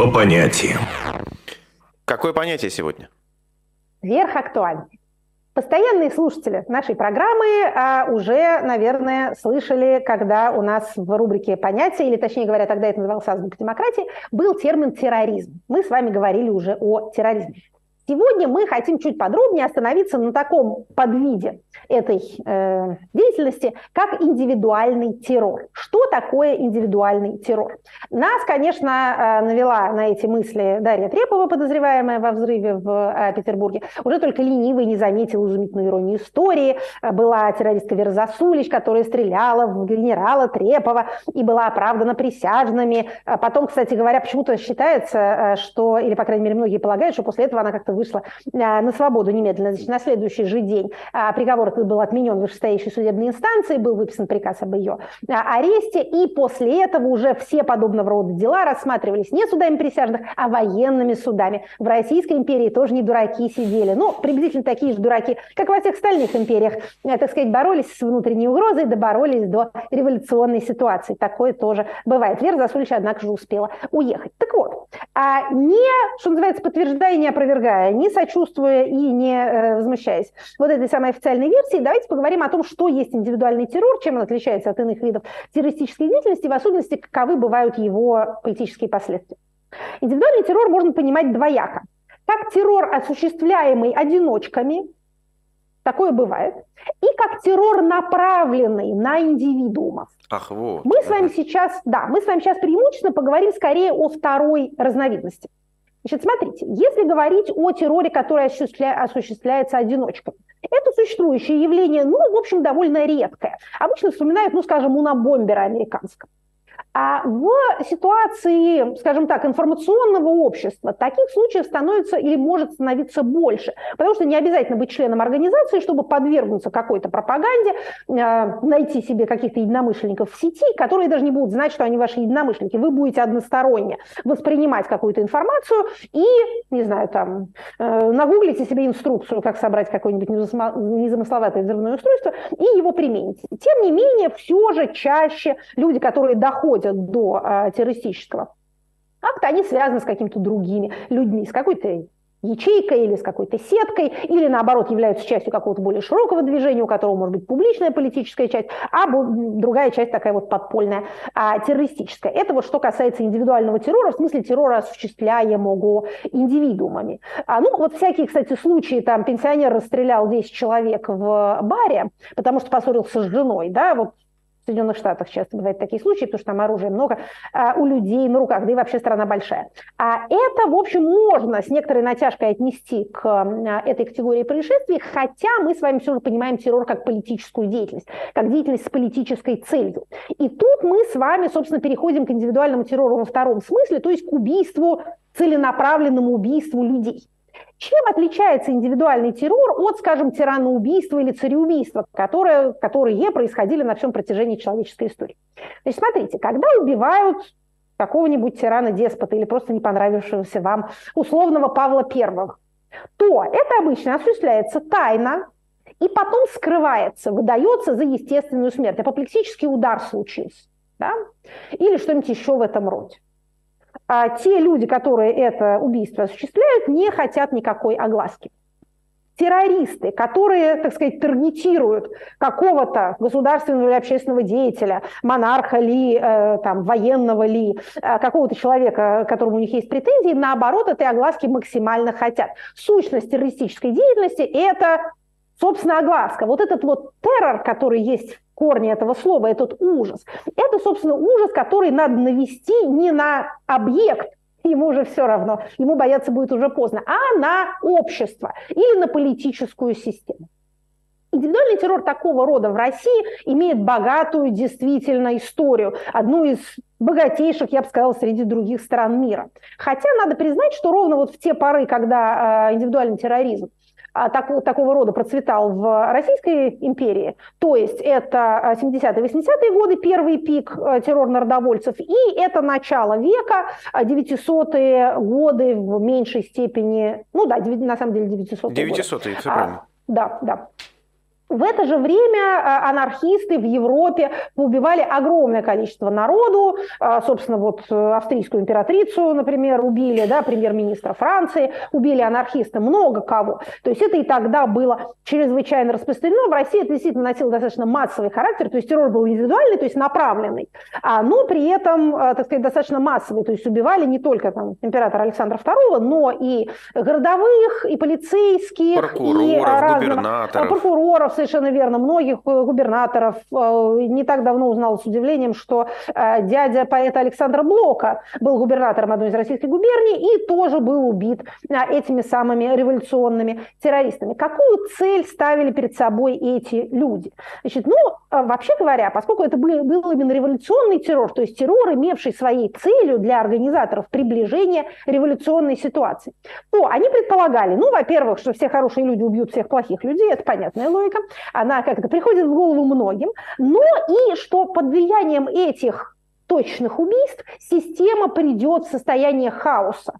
По понятиям. Какое понятие сегодня? Верх актуальный. Постоянные слушатели нашей программы а, уже, наверное, слышали, когда у нас в рубрике «Понятия», или, точнее говоря, тогда это называлось «Азбука демократии», был термин «терроризм». Мы с вами говорили уже о терроризме. Сегодня мы хотим чуть подробнее остановиться на таком подвиде этой э, деятельности, как индивидуальный террор. Что такое индивидуальный террор? Нас, конечно, э, навела на эти мысли Дарья Трепова, подозреваемая во взрыве в э, Петербурге. Уже только ленивый не заметил изумительную иронию истории. Была террористка Вера Засулич, которая стреляла в генерала Трепова и была оправдана присяжными. Потом, кстати говоря, почему-то считается, э, что, или, по крайней мере, многие полагают, что после этого она как-то вышла на свободу немедленно. Значит, на следующий же день приговор этот был отменен в вышестоящей судебной инстанции, был выписан приказ об ее аресте, и после этого уже все подобного рода дела рассматривались не судами присяжных, а военными судами. В Российской империи тоже не дураки сидели. Ну, приблизительно такие же дураки, как во всех остальных империях. Так сказать, боролись с внутренней угрозой, доборолись до революционной ситуации. Такое тоже бывает. Вера Засулич, однако же, успела уехать. Так вот, а не, что называется, подтверждая и не опровергая, не сочувствуя и не э, возмущаясь вот этой самой официальной версии, давайте поговорим о том, что есть индивидуальный террор, чем он отличается от иных видов террористической деятельности, в особенности, каковы бывают его политические последствия. Индивидуальный террор можно понимать двояко. Как террор, осуществляемый одиночками, такое бывает, и как террор, направленный на индивидуумов. Ах, вот. Мы с вами сейчас, да, мы с вами сейчас преимущественно поговорим скорее о второй разновидности. Значит, смотрите, если говорить о терроре, который осуществля... осуществляется одиночками, это существующее явление, ну, в общем, довольно редкое. Обычно вспоминают, ну, скажем, унабомбера американского. А в ситуации, скажем так, информационного общества таких случаев становится или может становиться больше. Потому что не обязательно быть членом организации, чтобы подвергнуться какой-то пропаганде, а, найти себе каких-то единомышленников в сети, которые даже не будут знать, что они ваши единомышленники. Вы будете односторонне воспринимать какую-то информацию и, не знаю, там, э, нагуглите себе инструкцию, как собрать какое-нибудь незамысловатое взрывное устройство и его примените. Тем не менее, все же чаще люди, которые доходят доходят до а, террористического акта, они связаны с какими-то другими людьми, с какой-то ячейкой или с какой-то сеткой, или наоборот являются частью какого-то более широкого движения, у которого может быть публичная политическая часть, а другая часть такая вот подпольная, а, террористическая. Это вот что касается индивидуального террора, в смысле террора, осуществляемого индивидуумами. А, ну вот всякие, кстати, случаи, там пенсионер расстрелял 10 человек в баре, потому что поссорился с женой, да, вот Соединенных Штатах часто бывают такие случаи, потому что там оружия много а, у людей на руках, да и вообще страна большая. А это, в общем, можно с некоторой натяжкой отнести к а, этой категории происшествий, хотя мы с вами все же понимаем террор как политическую деятельность, как деятельность с политической целью. И тут мы с вами, собственно, переходим к индивидуальному террору во втором смысле, то есть к убийству, целенаправленному убийству людей. Чем отличается индивидуальный террор от, скажем, тираноубийства или цареубийства, которые, которые происходили на всем протяжении человеческой истории? Значит, смотрите, когда убивают какого-нибудь тирана-деспота или просто не понравившегося вам условного Павла I, то это обычно осуществляется тайно, и потом скрывается, выдается за естественную смерть. Апоплексический удар случился. Да? Или что-нибудь еще в этом роде те люди, которые это убийство осуществляют, не хотят никакой огласки. Террористы, которые, так сказать, таргетируют какого-то государственного или общественного деятеля, монарха ли, э, там, военного ли, э, какого-то человека, которому у них есть претензии, наоборот, этой огласки максимально хотят. Сущность террористической деятельности – это собственно, огласка. Вот этот вот террор, который есть в корне этого слова, этот ужас, это, собственно, ужас, который надо навести не на объект, ему уже все равно, ему бояться будет уже поздно, а на общество или на политическую систему. Индивидуальный террор такого рода в России имеет богатую действительно историю, одну из богатейших, я бы сказала, среди других стран мира. Хотя надо признать, что ровно вот в те поры, когда э, индивидуальный терроризм так, такого рода процветал в Российской империи. То есть это 70-е, 80-е годы, первый пик э, террор народовольцев, и это начало века, 900-е годы в меньшей степени, ну да, на самом деле 900-е 900-е, все правильно. А, да, да. В это же время э, анархисты в Европе поубивали огромное количество народу. Э, собственно, вот э, австрийскую императрицу, например, убили, да, премьер-министра Франции, убили анархисты, много кого. То есть это и тогда было чрезвычайно распространено. В России это действительно носило достаточно массовый характер, то есть террор был индивидуальный, то есть направленный, а, но при этом, так сказать, достаточно массовый. То есть убивали не только там, императора Александра II, но и городовых, и полицейских, прокуроров, и разных, губернаторов. прокуроров, совершенно верно. Многих э, губернаторов не так давно узнал с удивлением, что дядя поэта Александра Блока был губернатором одной из российских губерний и тоже был убит этими самыми революционными террористами. Какую цель ставили перед собой эти люди? Значит, ну, вообще говоря, поскольку это был, был именно революционный террор, то есть террор, имевший своей целью для организаторов приближение революционной ситуации, то они предполагали, ну, во-первых, что все хорошие люди убьют всех плохих людей, это понятная логика, она как-то приходит в голову многим, но и что под влиянием этих точных убийств система придет в состояние хаоса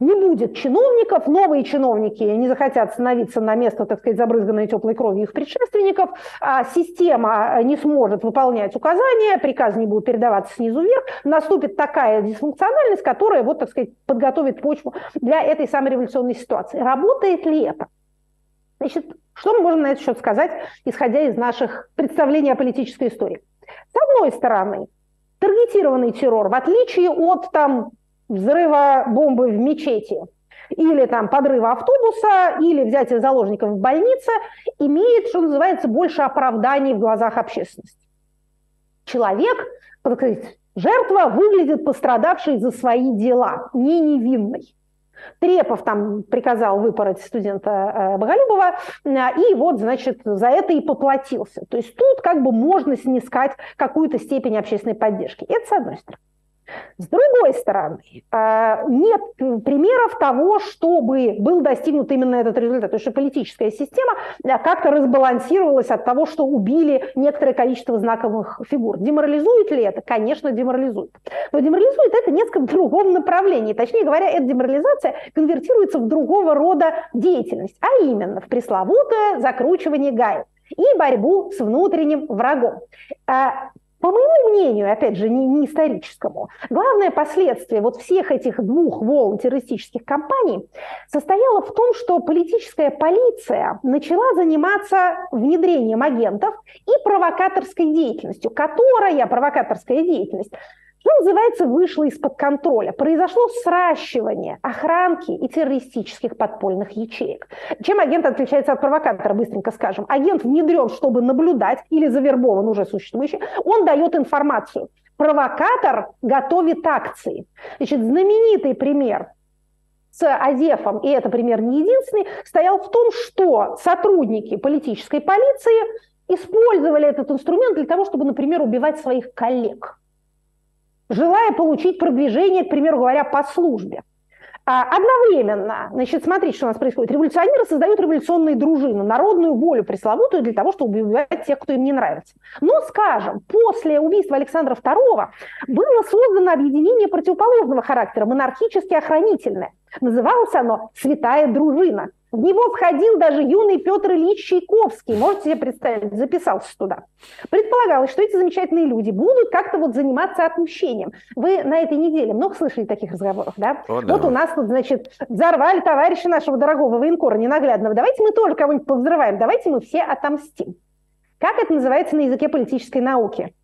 не будет чиновников, новые чиновники не захотят становиться на место, так сказать, забрызганной теплой кровью их предшественников, а система не сможет выполнять указания, приказы не будут передаваться снизу вверх, наступит такая дисфункциональность, которая, вот, так сказать, подготовит почву для этой самой революционной ситуации. Работает ли это? Значит, что мы можем на этот счет сказать, исходя из наших представлений о политической истории? С одной стороны, таргетированный террор, в отличие от там, взрыва бомбы в мечети или там подрыва автобуса, или взятие заложников в больнице, имеет, что называется, больше оправданий в глазах общественности. Человек, так сказать, жертва выглядит пострадавшей за свои дела, не невинной. Трепов там приказал выпороть студента э, Боголюбова, э, и вот, значит, за это и поплатился. То есть тут как бы можно снискать какую-то степень общественной поддержки. Это с одной стороны. С другой стороны, э, нет примеров того, чтобы был достигнут именно этот результат. То есть, что политическая система э, как-то разбалансировалась от того, что убили некоторое количество знаковых фигур. Деморализует ли это? Конечно, деморализует. Но деморализует это несколько в другом направлении. Точнее говоря, эта деморализация конвертируется в другого рода деятельность, а именно в пресловутое закручивание гаек и борьбу с внутренним врагом. По моему мнению, опять же, не, не историческому, главное последствие вот всех этих двух волн террористических кампаний состояло в том, что политическая полиция начала заниматься внедрением агентов и провокаторской деятельностью, которая, провокаторская деятельность, что называется, вышло из-под контроля. Произошло сращивание охранки и террористических подпольных ячеек. Чем агент отличается от провокатора, быстренько скажем. Агент внедрен, чтобы наблюдать, или завербован уже существующий, он дает информацию. Провокатор готовит акции. Значит, знаменитый пример с Азефом, и это пример не единственный, стоял в том, что сотрудники политической полиции использовали этот инструмент для того, чтобы, например, убивать своих коллег желая получить продвижение, к примеру говоря, по службе. А одновременно, значит, смотрите, что у нас происходит. Революционеры создают революционные дружины, народную волю пресловутую для того, чтобы убивать тех, кто им не нравится. Но, скажем, после убийства Александра II было создано объединение противоположного характера, монархически охранительное. Называлось оно «Святая дружина». В него входил даже юный Петр Ильич Чайковский, можете себе представить, записался туда. Предполагалось, что эти замечательные люди будут как-то вот заниматься отмщением. Вы на этой неделе много слышали таких разговоров, да? О, да. Вот у нас тут, значит, взорвали товарища нашего дорогого военкора ненаглядного. Давайте мы тоже кого-нибудь повзрываем, давайте мы все отомстим. Как это называется на языке политической науки?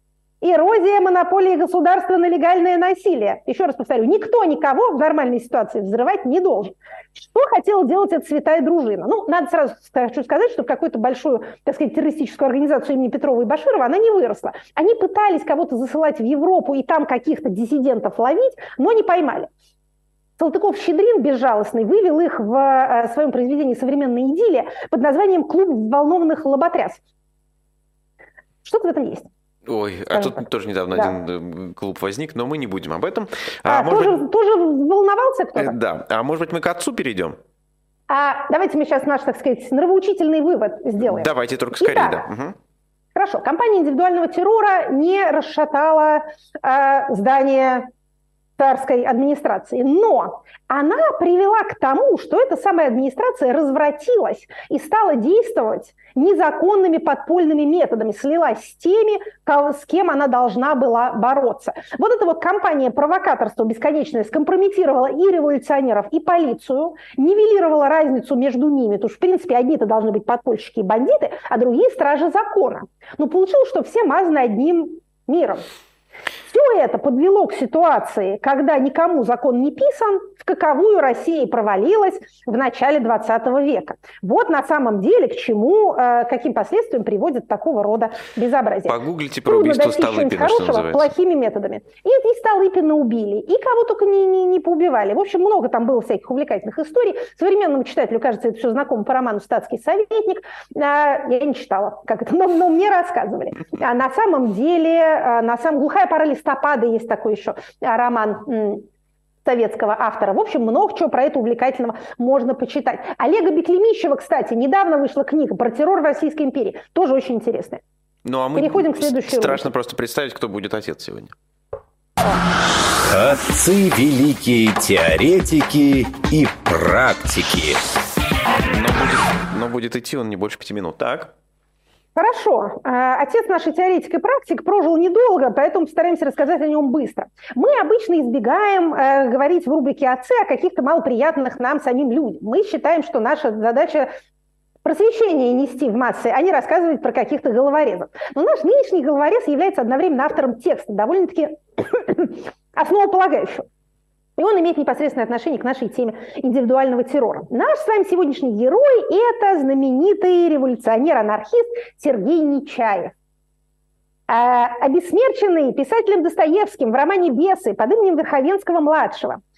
Эрозия монополии государства на легальное насилие. Еще раз повторю, никто никого в нормальной ситуации взрывать не должен. Что хотела делать эта святая дружина? Ну, надо сразу хочу сказать, что в какую-то большую, так сказать, террористическую организацию имени Петрова и Баширова она не выросла. Они пытались кого-то засылать в Европу и там каких-то диссидентов ловить, но не поймали. Салтыков-Щедрин, безжалостный, вывел их в э, своем произведении «Современная идиллия» под названием «Клуб взволнованных лоботрясов». Что-то в этом есть. Ой, а тут так. тоже недавно да. один э, клуб возник, но мы не будем об этом. А, а тоже, быть... тоже волновался кто-то? Э, да. А может быть, мы к отцу перейдем? А давайте мы сейчас наш, так сказать, нравоучительный вывод сделаем. Давайте только скорее, Итак, да. Угу. Хорошо. Компания индивидуального террора не расшатала э, здание царской администрации. Но она привела к тому, что эта самая администрация развратилась и стала действовать незаконными подпольными методами, слилась с теми, с кем она должна была бороться. Вот эта вот кампания провокаторства бесконечная скомпрометировала и революционеров, и полицию, нивелировала разницу между ними, потому что, в принципе, одни-то должны быть подпольщики и бандиты, а другие – стражи закона. Но получилось, что все мазаны одним миром. Все это подвело к ситуации, когда никому закон не писан, в каковую Россия провалилась в начале 20 века. Вот на самом деле к чему, э, каким последствиям приводит такого рода безобразие. Погуглите про Трудно убийство Столыпина, что плохими методами. И, и Столыпина убили, и кого только не, не, не поубивали. В общем, много там было всяких увлекательных историй. Современному читателю кажется, это все знакомо по роману «Статский советник». А, я не читала, как это, но, но мне рассказывали. А на самом деле, а, на самом глухая пора листопада есть такой еще а, роман советского автора. В общем, много чего про это увлекательного можно почитать. Олега Беклемищева, кстати, недавно вышла книга про террор в Российской империи. Тоже очень интересная. Ну, а мы Переходим к следующей Страшно рубрике. просто представить, кто будет отец сегодня. Отцы великие теоретики и практики. Но будет, но будет идти он не больше пяти минут. Так? Хорошо. Э, отец нашей теоретик и практик прожил недолго, поэтому постараемся рассказать о нем быстро. Мы обычно избегаем э, говорить в рубрике «Отцы» о каких-то малоприятных нам самим людям. Мы считаем, что наша задача просвещение нести в массы, а не рассказывать про каких-то головорезов. Но наш нынешний головорез является одновременно автором текста, довольно-таки основополагающего. И он имеет непосредственное отношение к нашей теме индивидуального террора. Наш с вами сегодняшний герой – это знаменитый революционер-анархист Сергей Нечаев. А, обесмерченный писателем Достоевским в романе «Бесы» под именем Верховенского-младшего –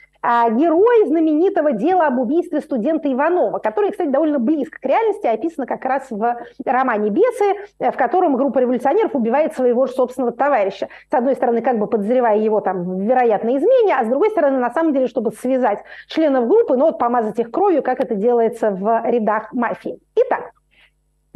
герой знаменитого дела об убийстве студента Иванова, который, кстати, довольно близко к реальности, описано как раз в романе «Бесы», в котором группа революционеров убивает своего же собственного товарища. С одной стороны, как бы подозревая его там в вероятной измене, а с другой стороны, на самом деле, чтобы связать членов группы, но вот помазать их кровью, как это делается в рядах мафии. Итак,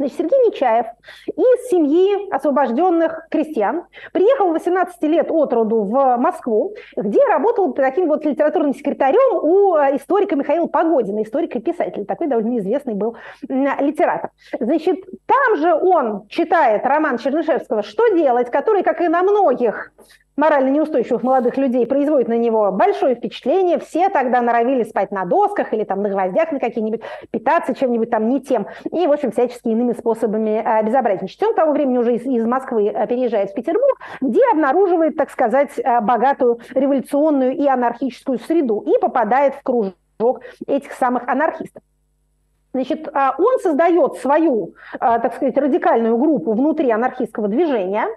Значит, Сергей Нечаев из семьи освобожденных крестьян приехал в 18 лет от роду в Москву, где работал таким вот литературным секретарем у э, историка Михаила Погодина, историка и писатель. Такой довольно известный был литератор. Значит, там же он читает роман Чернышевского «Что делать?», который, как и на многих морально неустойчивых молодых людей производит на него большое впечатление. Все тогда норовили спать на досках или там на гвоздях на какие-нибудь, питаться чем-нибудь там не тем. И, в общем, всячески иными способами э, безобразничать. Он тому времени уже из, из Москвы э, переезжает в Петербург, где обнаруживает, так сказать, э, богатую революционную и анархическую среду и попадает в кружок этих самых анархистов. Значит, а, он создает свою, а, так сказать, радикальную группу внутри анархистского движения.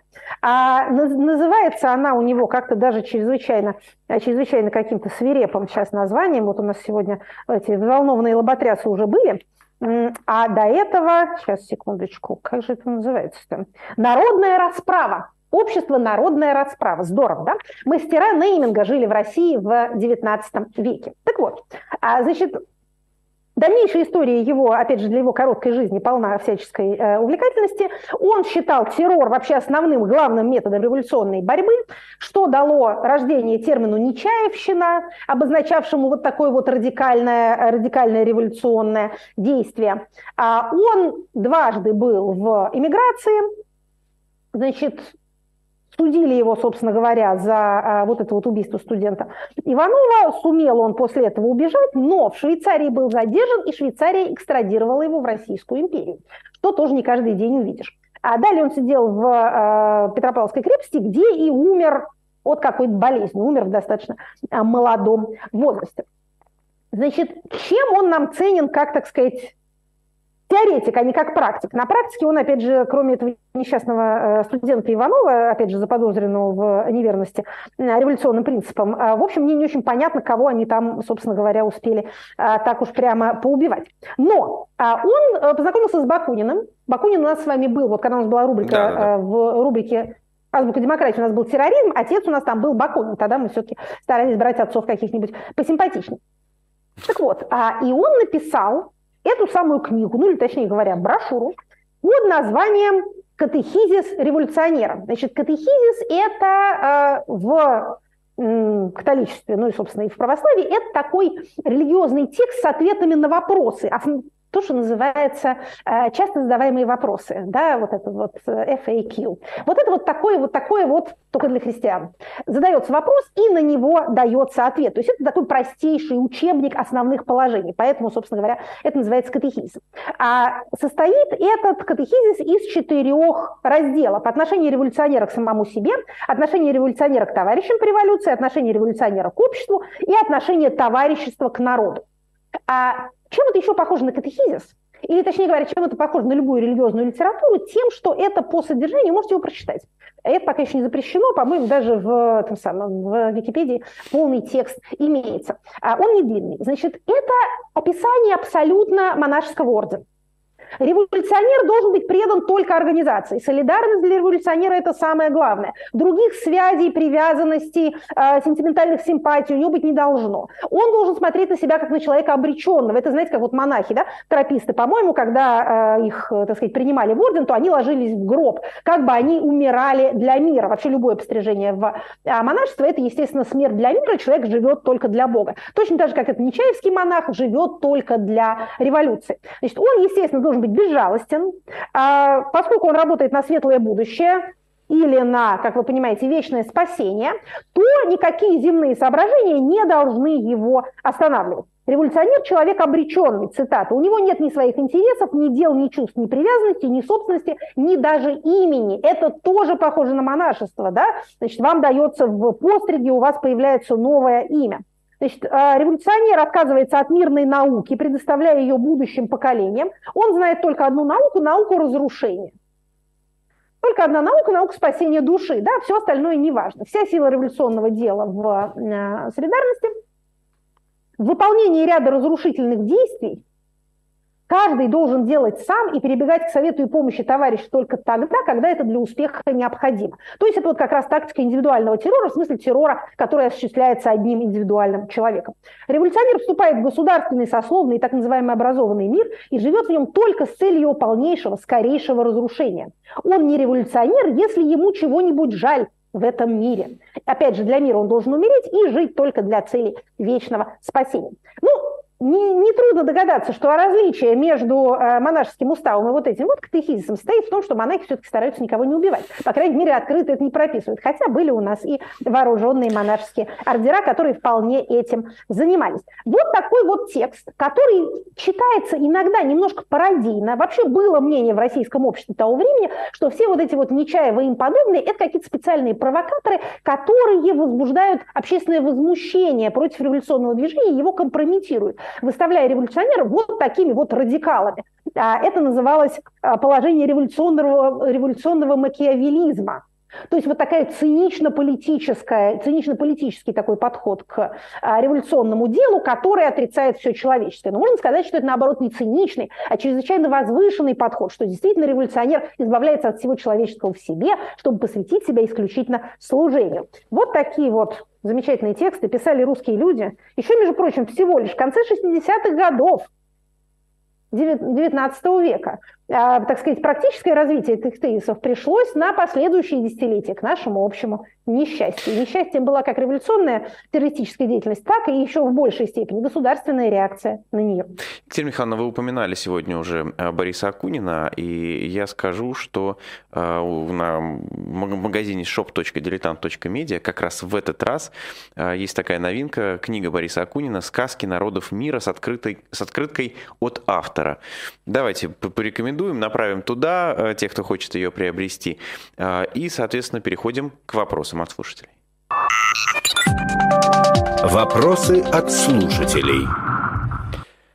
А, называется она у него как-то даже чрезвычайно, чрезвычайно каким-то свирепым сейчас названием. Вот у нас сегодня эти взволнованные лоботрясы уже были. А до этого, сейчас, секундочку, как же это называется-то? Народная расправа. Общество «Народная расправа». Здорово, да? Мастера нейминга жили в России в XIX веке. Так вот, значит, Дальнейшая история его, опять же, для его короткой жизни полна всяческой э, увлекательности. Он считал террор вообще основным, главным методом революционной борьбы, что дало рождение термину «нечаевщина», обозначавшему вот такое вот радикальное, радикальное революционное действие. А он дважды был в эмиграции, значит, Судили его, собственно говоря, за а, вот это вот убийство студента Иванова. Сумел он после этого убежать, но в Швейцарии был задержан, и Швейцария экстрадировала его в Российскую империю, что тоже не каждый день увидишь. А далее он сидел в э, Петропавловской крепости, где и умер от какой-то болезни, умер в достаточно э, молодом возрасте. Значит, чем он нам ценен, как, так сказать, теоретик, а не как практик. На практике он, опять же, кроме этого несчастного э, студента Иванова, опять же, заподозренного в неверности э, революционным принципам, э, в общем, мне не очень понятно, кого они там, собственно говоря, успели так уж прямо поубивать. Но он познакомился с Бакуниным. Бакунин у нас с вами был, вот когда у нас была рубрика да, да, да. в рубрике азбука демократии у нас был терроризм, отец у нас там был Бакунин. Тогда мы все-таки старались брать отцов каких-нибудь посимпатичнее. Так вот, а, и он написал эту самую книгу, ну или точнее говоря, брошюру под названием «Катехизис революционера». Значит, катехизис – это э, в католичестве, ну и, собственно, и в православии, это такой религиозный текст с ответами на вопросы, то, что называется э, часто задаваемые вопросы, да, вот это вот э, FAQ. Вот это вот такое вот такое вот только для христиан. Задается вопрос, и на него дается ответ. То есть это такой простейший учебник основных положений. Поэтому, собственно говоря, это называется катехизис. А состоит этот катехизис из четырех разделов. Отношение революционера к самому себе, отношение революционера к товарищам по революции, отношение революционера к обществу и отношение товарищества к народу. А чем это еще похоже на катехизис? Или, точнее говоря, чем это похоже на любую религиозную литературу? Тем, что это по содержанию, можете его прочитать. Это пока еще не запрещено, по-моему, даже в, там самом, в Википедии полный текст имеется. А он не длинный. Значит, это описание абсолютно монашеского ордена. Революционер должен быть предан только организации. Солидарность для революционера – это самое главное. Других связей, привязанностей, э, сентиментальных симпатий у него быть не должно. Он должен смотреть на себя как на человека обреченного. Это, знаете, как вот монахи, да, трописты, по-моему, когда э, их, так сказать, принимали в орден, то они ложились в гроб, как бы они умирали для мира. Вообще любое пострижение в э, монашество – это, естественно, смерть для мира, человек живет только для Бога. Точно так же, как этот Нечаевский монах живет только для революции. Значит, он, естественно, должен быть безжалостен, а, поскольку он работает на светлое будущее, или на, как вы понимаете, вечное спасение, то никакие земные соображения не должны его останавливать. Революционер – человек обреченный, цитата. У него нет ни своих интересов, ни дел, ни чувств, ни привязанности, ни собственности, ни даже имени. Это тоже похоже на монашество, да? Значит, вам дается в постриге, у вас появляется новое имя. Значит, а, революционер отказывается от мирной науки, предоставляя ее будущим поколениям. Он знает только одну науку – науку разрушения. Только одна наука – наука спасения души. Да? Все остальное не важно. Вся сила революционного дела в а, солидарности в выполнении ряда разрушительных действий Каждый должен делать сам и перебегать к совету и помощи товарища только тогда, когда это для успеха необходимо. То есть это вот как раз тактика индивидуального террора, в смысле террора, который осуществляется одним индивидуальным человеком. Революционер вступает в государственный, сословный и так называемый образованный мир и живет в нем только с целью его полнейшего, скорейшего разрушения. Он не революционер, если ему чего-нибудь жаль, в этом мире. Опять же, для мира он должен умереть и жить только для цели вечного спасения. Ну, не, не трудно догадаться, что различие между э, монашеским уставом и вот этим вот катехизисом стоит в том, что монахи все-таки стараются никого не убивать. По крайней мере, открыто это не прописывают. Хотя были у нас и вооруженные монашеские ордера, которые вполне этим занимались. Вот такой вот текст, который читается иногда немножко пародийно. Вообще было мнение в российском обществе того времени, что все вот эти вот Нечаевы и им подобные – это какие-то специальные провокаторы, которые возбуждают общественное возмущение против революционного движения и его компрометируют выставляя революционеров вот такими вот радикалами. А это называлось а, положение революционного, революционного макиавелизма. То есть вот такая цинично-политическая, цинично-политический такой подход к а, революционному делу, который отрицает все человеческое. Но можно сказать, что это наоборот не циничный, а чрезвычайно возвышенный подход, что действительно революционер избавляется от всего человеческого в себе, чтобы посвятить себя исключительно служению. Вот такие вот замечательные тексты писали русские люди, еще, между прочим, всего лишь в конце 60-х годов 19 века. А, так сказать, практическое развитие этих тезисов пришлось на последующие десятилетия, к нашему общему несчастью. Несчастьем была как революционная террористическая деятельность, так и еще в большей степени государственная реакция на нее. Екатерина Михайловна, вы упоминали сегодня уже Бориса Акунина, и я скажу, что э, на магазине shop.diletant.media как раз в этот раз э, есть такая новинка, книга Бориса Акунина «Сказки народов мира» с, открытой, с открыткой от автора. Давайте порекомендуем порекомендуем, направим туда э, тех, кто хочет ее приобрести. Э, и, соответственно, переходим к вопросам от слушателей. Вопросы от слушателей.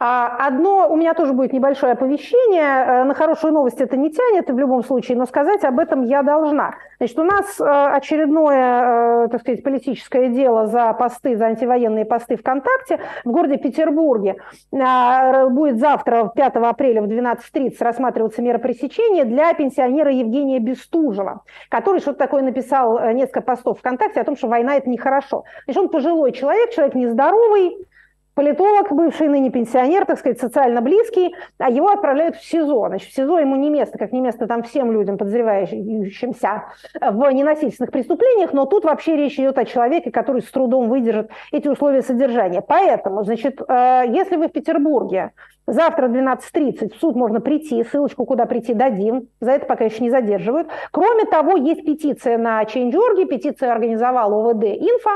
А, одно, у меня тоже будет небольшое оповещение. Э, на хорошую новость это не тянет в любом случае, но сказать об этом я должна. Значит, у нас э, очередное, э, так сказать, политическое дело за посты, за антивоенные посты ВКонтакте в городе Петербурге. Будет завтра, 5 апреля в 12.30 рассматриваться мера пресечения для пенсионера Евгения Бестужева, который что-то такое написал, несколько постов ВКонтакте о том, что война – это нехорошо. Значит, он пожилой человек, человек нездоровый, политолог, бывший ныне пенсионер, так сказать, социально близкий, а его отправляют в СИЗО. Значит, в СИЗО ему не место, как не место там всем людям, подозревающимся в ненасильственных преступлениях, но тут вообще речь идет о человеке, который с трудом выдержит эти условия содержания. Поэтому, значит, э, если вы в Петербурге Завтра 12.30 в суд можно прийти, ссылочку куда прийти дадим, за это пока еще не задерживают. Кроме того, есть петиция на Change.org, петицию организовал ОВД Инфо,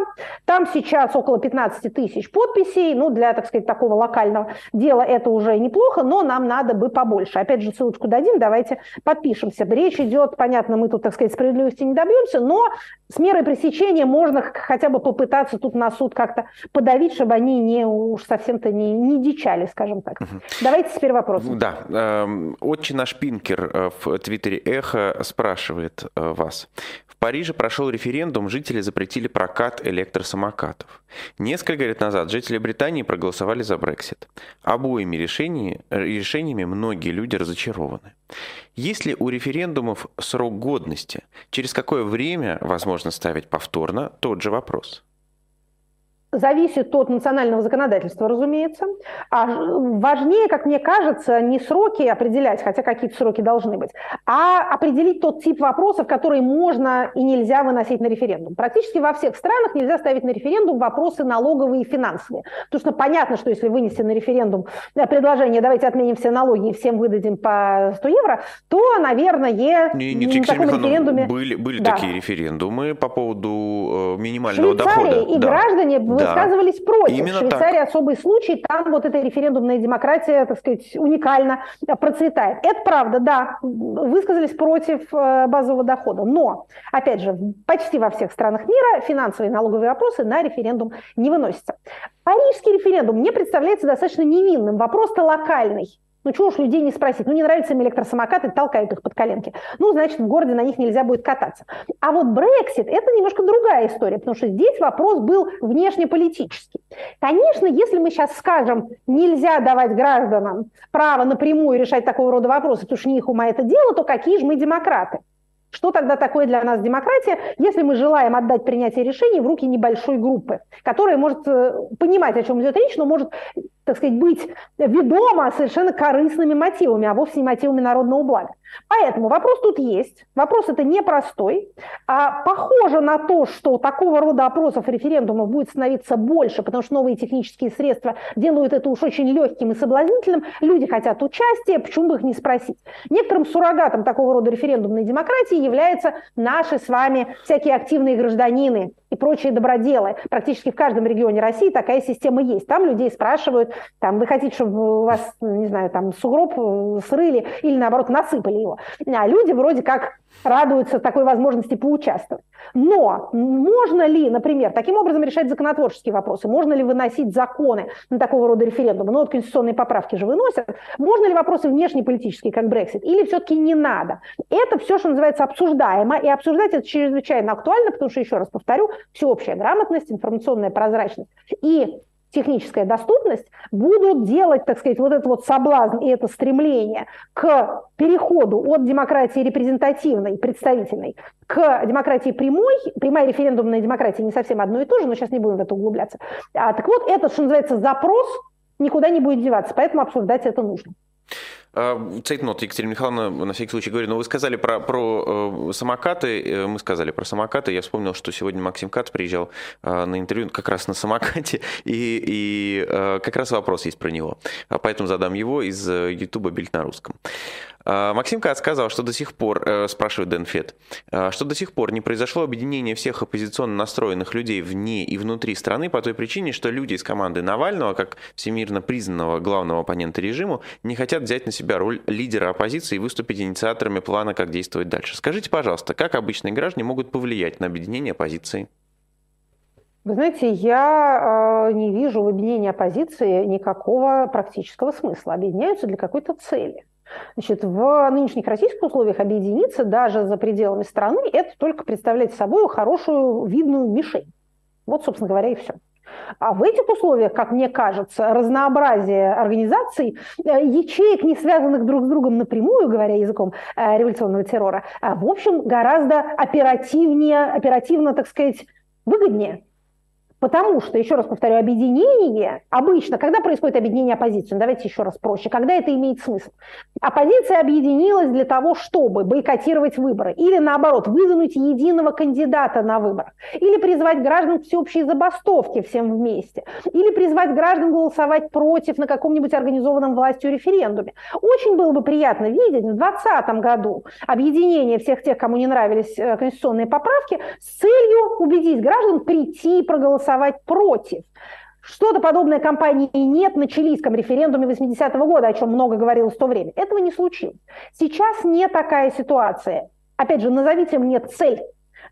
там сейчас около 15 тысяч подписей, ну для, так сказать, такого локального дела это уже неплохо, но нам надо бы побольше. Опять же, ссылочку дадим, давайте подпишемся. Речь идет, понятно, мы тут, так сказать, справедливости не добьемся, но с мерой пресечения можно хотя бы попытаться тут на суд как-то подавить, чтобы они не уж совсем-то не, не дичали, скажем так. Угу. Давайте теперь вопрос. Да. Эм, отче наш Пинкер э, в твиттере «Эхо» спрашивает э, вас. В Париже прошел референдум, жители запретили прокат электросамокатов. Несколько лет назад жители Британии проголосовали за Брексит. Обоими решениями, решениями многие люди разочарованы. Есть ли у референдумов срок годности? Через какое время возможно ставить повторно тот же вопрос? Зависит от национального законодательства, разумеется. А важнее, как мне кажется, не сроки определять, хотя какие-то сроки должны быть, а определить тот тип вопросов, которые можно и нельзя выносить на референдум. Практически во всех странах нельзя ставить на референдум вопросы налоговые и финансовые. Потому что понятно, что если вынести на референдум э, предложение «давайте отменим все налоги и всем выдадим по 100 евро», то, наверное, не, не, на таком референдуме... Были, были да. такие референдумы по поводу э, минимального Швейцария дохода. и да. граждане высказывались против. Именно Швейцария так. особый случай, там вот эта референдумная демократия, так сказать, уникально процветает. Это правда, да, высказались против э, базового дохода. Но, опять же, почти во всех странах мира финансовые и налоговые вопросы на референдум не выносятся. Парижский референдум мне представляется достаточно невинным. Вопрос-то локальный. Ну, чего уж людей не спросить? Ну, не нравятся им электросамокаты, толкают их под коленки. Ну, значит, в городе на них нельзя будет кататься. А вот Брексит – это немножко другая история, потому что здесь вопрос был внешнеполитический. Конечно, если мы сейчас скажем, нельзя давать гражданам право напрямую решать такого рода вопросы, потому что не их ума это дело, то какие же мы демократы? Что тогда такое для нас демократия, если мы желаем отдать принятие решений в руки небольшой группы, которая может э, понимать, о чем идет речь, но может так сказать, быть ведома совершенно корыстными мотивами, а вовсе не мотивами народного блага. Поэтому вопрос тут есть. Вопрос это непростой. А похоже на то, что такого рода опросов, референдумов будет становиться больше, потому что новые технические средства делают это уж очень легким и соблазнительным. Люди хотят участия, почему бы их не спросить? Некоторым суррогатом такого рода референдумной демократии являются наши с вами всякие активные гражданины, и прочие доброделы. Практически в каждом регионе России такая система есть. Там людей спрашивают, там, вы хотите, чтобы у вас, не знаю, там сугроб э, срыли или, наоборот, насыпали его. А люди вроде как радуются такой возможности поучаствовать. Но можно ли, например, таким образом решать законотворческие вопросы? Можно ли выносить законы на такого рода референдумы? Ну вот конституционные поправки же выносят. Можно ли вопросы внешнеполитические, как Брексит? Или все-таки не надо? Это все, что называется, обсуждаемо. И обсуждать это чрезвычайно актуально, потому что, еще раз повторю, всеобщая грамотность, информационная прозрачность и техническая доступность, будут делать, так сказать, вот этот вот соблазн и это стремление к переходу от демократии репрезентативной, представительной, к демократии прямой, прямая референдумная демократия не совсем одно и то же, но сейчас не будем в это углубляться. А, так вот, этот, что называется, запрос никуда не будет деваться, поэтому обсуждать это нужно. А, цейтнот, Екатерина Михайловна, на всякий случай говорю, но вы сказали про, про э, самокаты, э, мы сказали про самокаты, я вспомнил, что сегодня Максим Кац приезжал э, на интервью как раз на самокате, и, и э, как раз вопрос есть про него, а поэтому задам его из э, Ютуба «Бильд на русском». А, Максим Кац сказал, что до сих пор, спрашивает Дэн Фет, а, что до сих пор не произошло объединение всех оппозиционно настроенных людей вне и внутри страны по той причине, что люди из команды Навального, как всемирно признанного главного оппонента режиму, не хотят взять на себя роль лидера оппозиции и выступить инициаторами плана, как действовать дальше. Скажите, пожалуйста, как обычные граждане могут повлиять на объединение оппозиции? Вы знаете, я э, не вижу в объединении оппозиции никакого практического смысла. Объединяются для какой-то цели. Значит, в нынешних российских условиях объединиться даже за пределами страны – это только представлять собой хорошую видную мишень. Вот, собственно говоря, и все. А в этих условиях, как мне кажется, разнообразие организаций, э, ячеек, не связанных друг с другом напрямую, говоря языком э, революционного террора, а, в общем, гораздо оперативнее, оперативно, так сказать, выгоднее. Потому что, еще раз повторю, объединение, обычно, когда происходит объединение оппозиции, ну, давайте еще раз проще, когда это имеет смысл? Оппозиция объединилась для того, чтобы бойкотировать выборы, или наоборот, выдвинуть единого кандидата на выборах, или призвать граждан к всеобщей забастовке всем вместе, или призвать граждан голосовать против на каком-нибудь организованном властью референдуме. Очень было бы приятно видеть в 2020 году объединение всех тех, кому не нравились э, конституционные поправки, с целью убедить граждан прийти проголосовать голосовать против. Что-то подобное кампании нет на чилийском референдуме 80-го года, о чем много говорилось в то время. Этого не случилось. Сейчас не такая ситуация. Опять же, назовите мне цель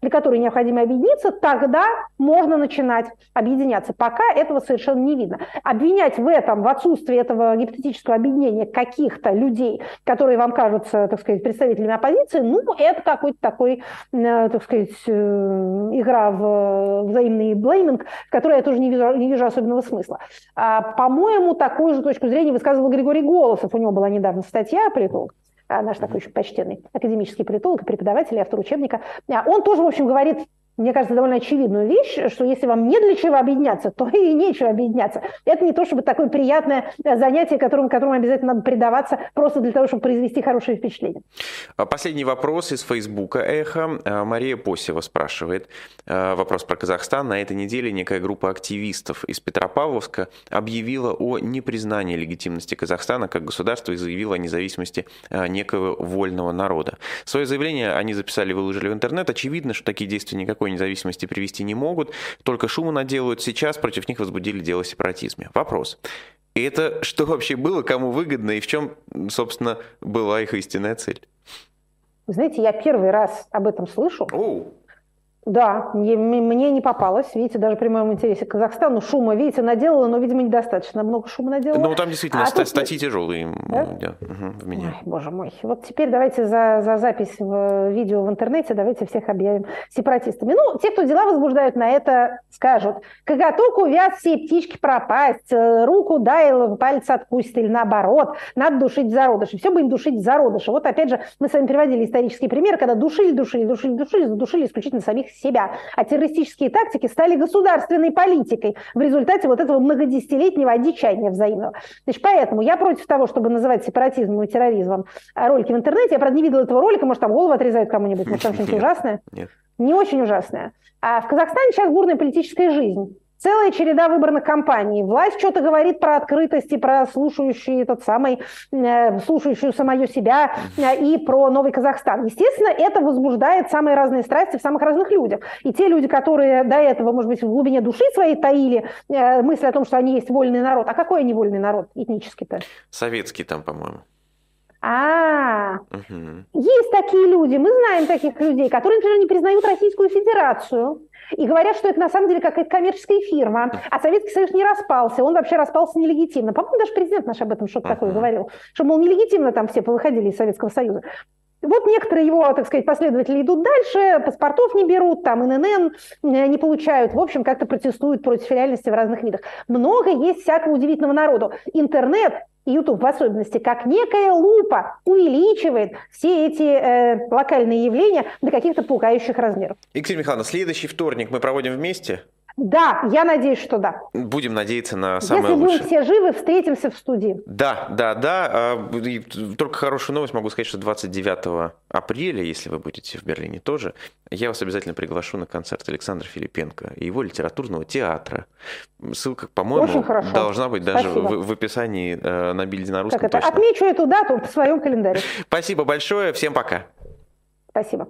для которой необходимо объединиться, тогда можно начинать объединяться. Пока этого совершенно не видно. Обвинять в этом, в отсутствии этого гипотетического объединения каких-то людей, которые вам кажутся, так сказать, представителями оппозиции, ну, это какой-то такой, э, так сказать, э, игра в взаимный блейминг, в которой я тоже не вижу, не вижу особенного смысла. А, по-моему, такую же точку зрения высказывал Григорий Голосов. У него была недавно статья политолог наш такой еще почтенный академический политолог, преподаватель, автор учебника, а, он тоже, в общем, говорит мне кажется, довольно очевидную вещь, что если вам не для чего объединяться, то и нечего объединяться. Это не то, чтобы такое приятное э, занятие, которому, которому обязательно надо предаваться просто для того, чтобы произвести хорошее впечатление. А последний вопрос из Фейсбука «Эхо». А, Мария Посева спрашивает. А, вопрос про Казахстан. На этой неделе некая группа активистов из Петропавловска объявила о непризнании легитимности Казахстана как государства и заявила о независимости некого вольного народа. Свое заявление они записали и выложили в интернет. Очевидно, что такие действия никакой независимости привести не могут, только шума наделают. Сейчас против них возбудили дело о сепаратизме. Вопрос. И это что вообще было, кому выгодно и в чем, собственно, была их истинная цель? Вы знаете, я первый раз об этом слышу. Оу. Да, мне, не попалось, видите, даже при моем интересе к Казахстану шума, видите, наделала, но, видимо, недостаточно много шума наделала. Ну, там действительно а ста- тут... статьи тяжелые да? Да, угу, в меня. Ой, боже мой. Вот теперь давайте за, за запись в видео в интернете, давайте всех объявим сепаратистами. Ну, те, кто дела возбуждают на это, скажут, коготок увяз, все птички пропасть, э, руку дай, палец откусит, или наоборот, надо душить зародыши. Все будем душить зародыши. Вот опять же, мы с вами приводили исторический пример, когда душили, душили, душили, душили, задушили исключительно самих себя. А террористические тактики стали государственной политикой в результате вот этого многодесятилетнего одичания взаимного. Значит, поэтому я против того, чтобы называть сепаратизмом и терроризмом ролики в интернете. Я, правда, не видела этого ролика, может, там голову отрезают кому-нибудь, может, там что-нибудь ужасное? Нет. Не очень ужасное. А в Казахстане сейчас бурная политическая жизнь целая череда выборных кампаний. Власть что-то говорит про открытость и про слушающий этот самый, э, слушающую самое себя э, и про Новый Казахстан. Естественно, это возбуждает самые разные страсти в самых разных людях. И те люди, которые до этого, может быть, в глубине души своей таили э, мысль о том, что они есть вольный народ. А какой они вольный народ этнический-то? Советский там, по-моему. А, угу. есть такие люди, мы знаем таких людей, которые, например, не признают Российскую Федерацию и говорят, что это на самом деле какая-то коммерческая фирма, а Советский Союз не распался, он вообще распался нелегитимно. По-моему, даже президент наш об этом что-то uh-huh. такое говорил, что, мол, нелегитимно там все повыходили из Советского Союза. Вот некоторые его, так сказать, последователи идут дальше, паспортов не берут, там ИНН не получают, в общем, как-то протестуют против реальности в разных видах. Много есть всякого удивительного народу. Интернет YouTube в особенности, как некая лупа увеличивает все эти э, локальные явления до каких-то пугающих размеров. Екатерина Михайловна, следующий вторник мы проводим вместе? Да, я надеюсь, что да. Будем надеяться на самое Если лучшее. Если будем все живы, встретимся в студии. Да, да, да. А, только хорошую новость могу сказать, что 29 апреля, если вы будете в Берлине тоже, я вас обязательно приглашу на концерт Александра Филипенко и его литературного театра. Ссылка, по-моему, должна быть даже в, в описании э, на бильде на русском. Как это? Точно. Отмечу эту дату в своем календаре. Спасибо большое. Всем пока. Спасибо.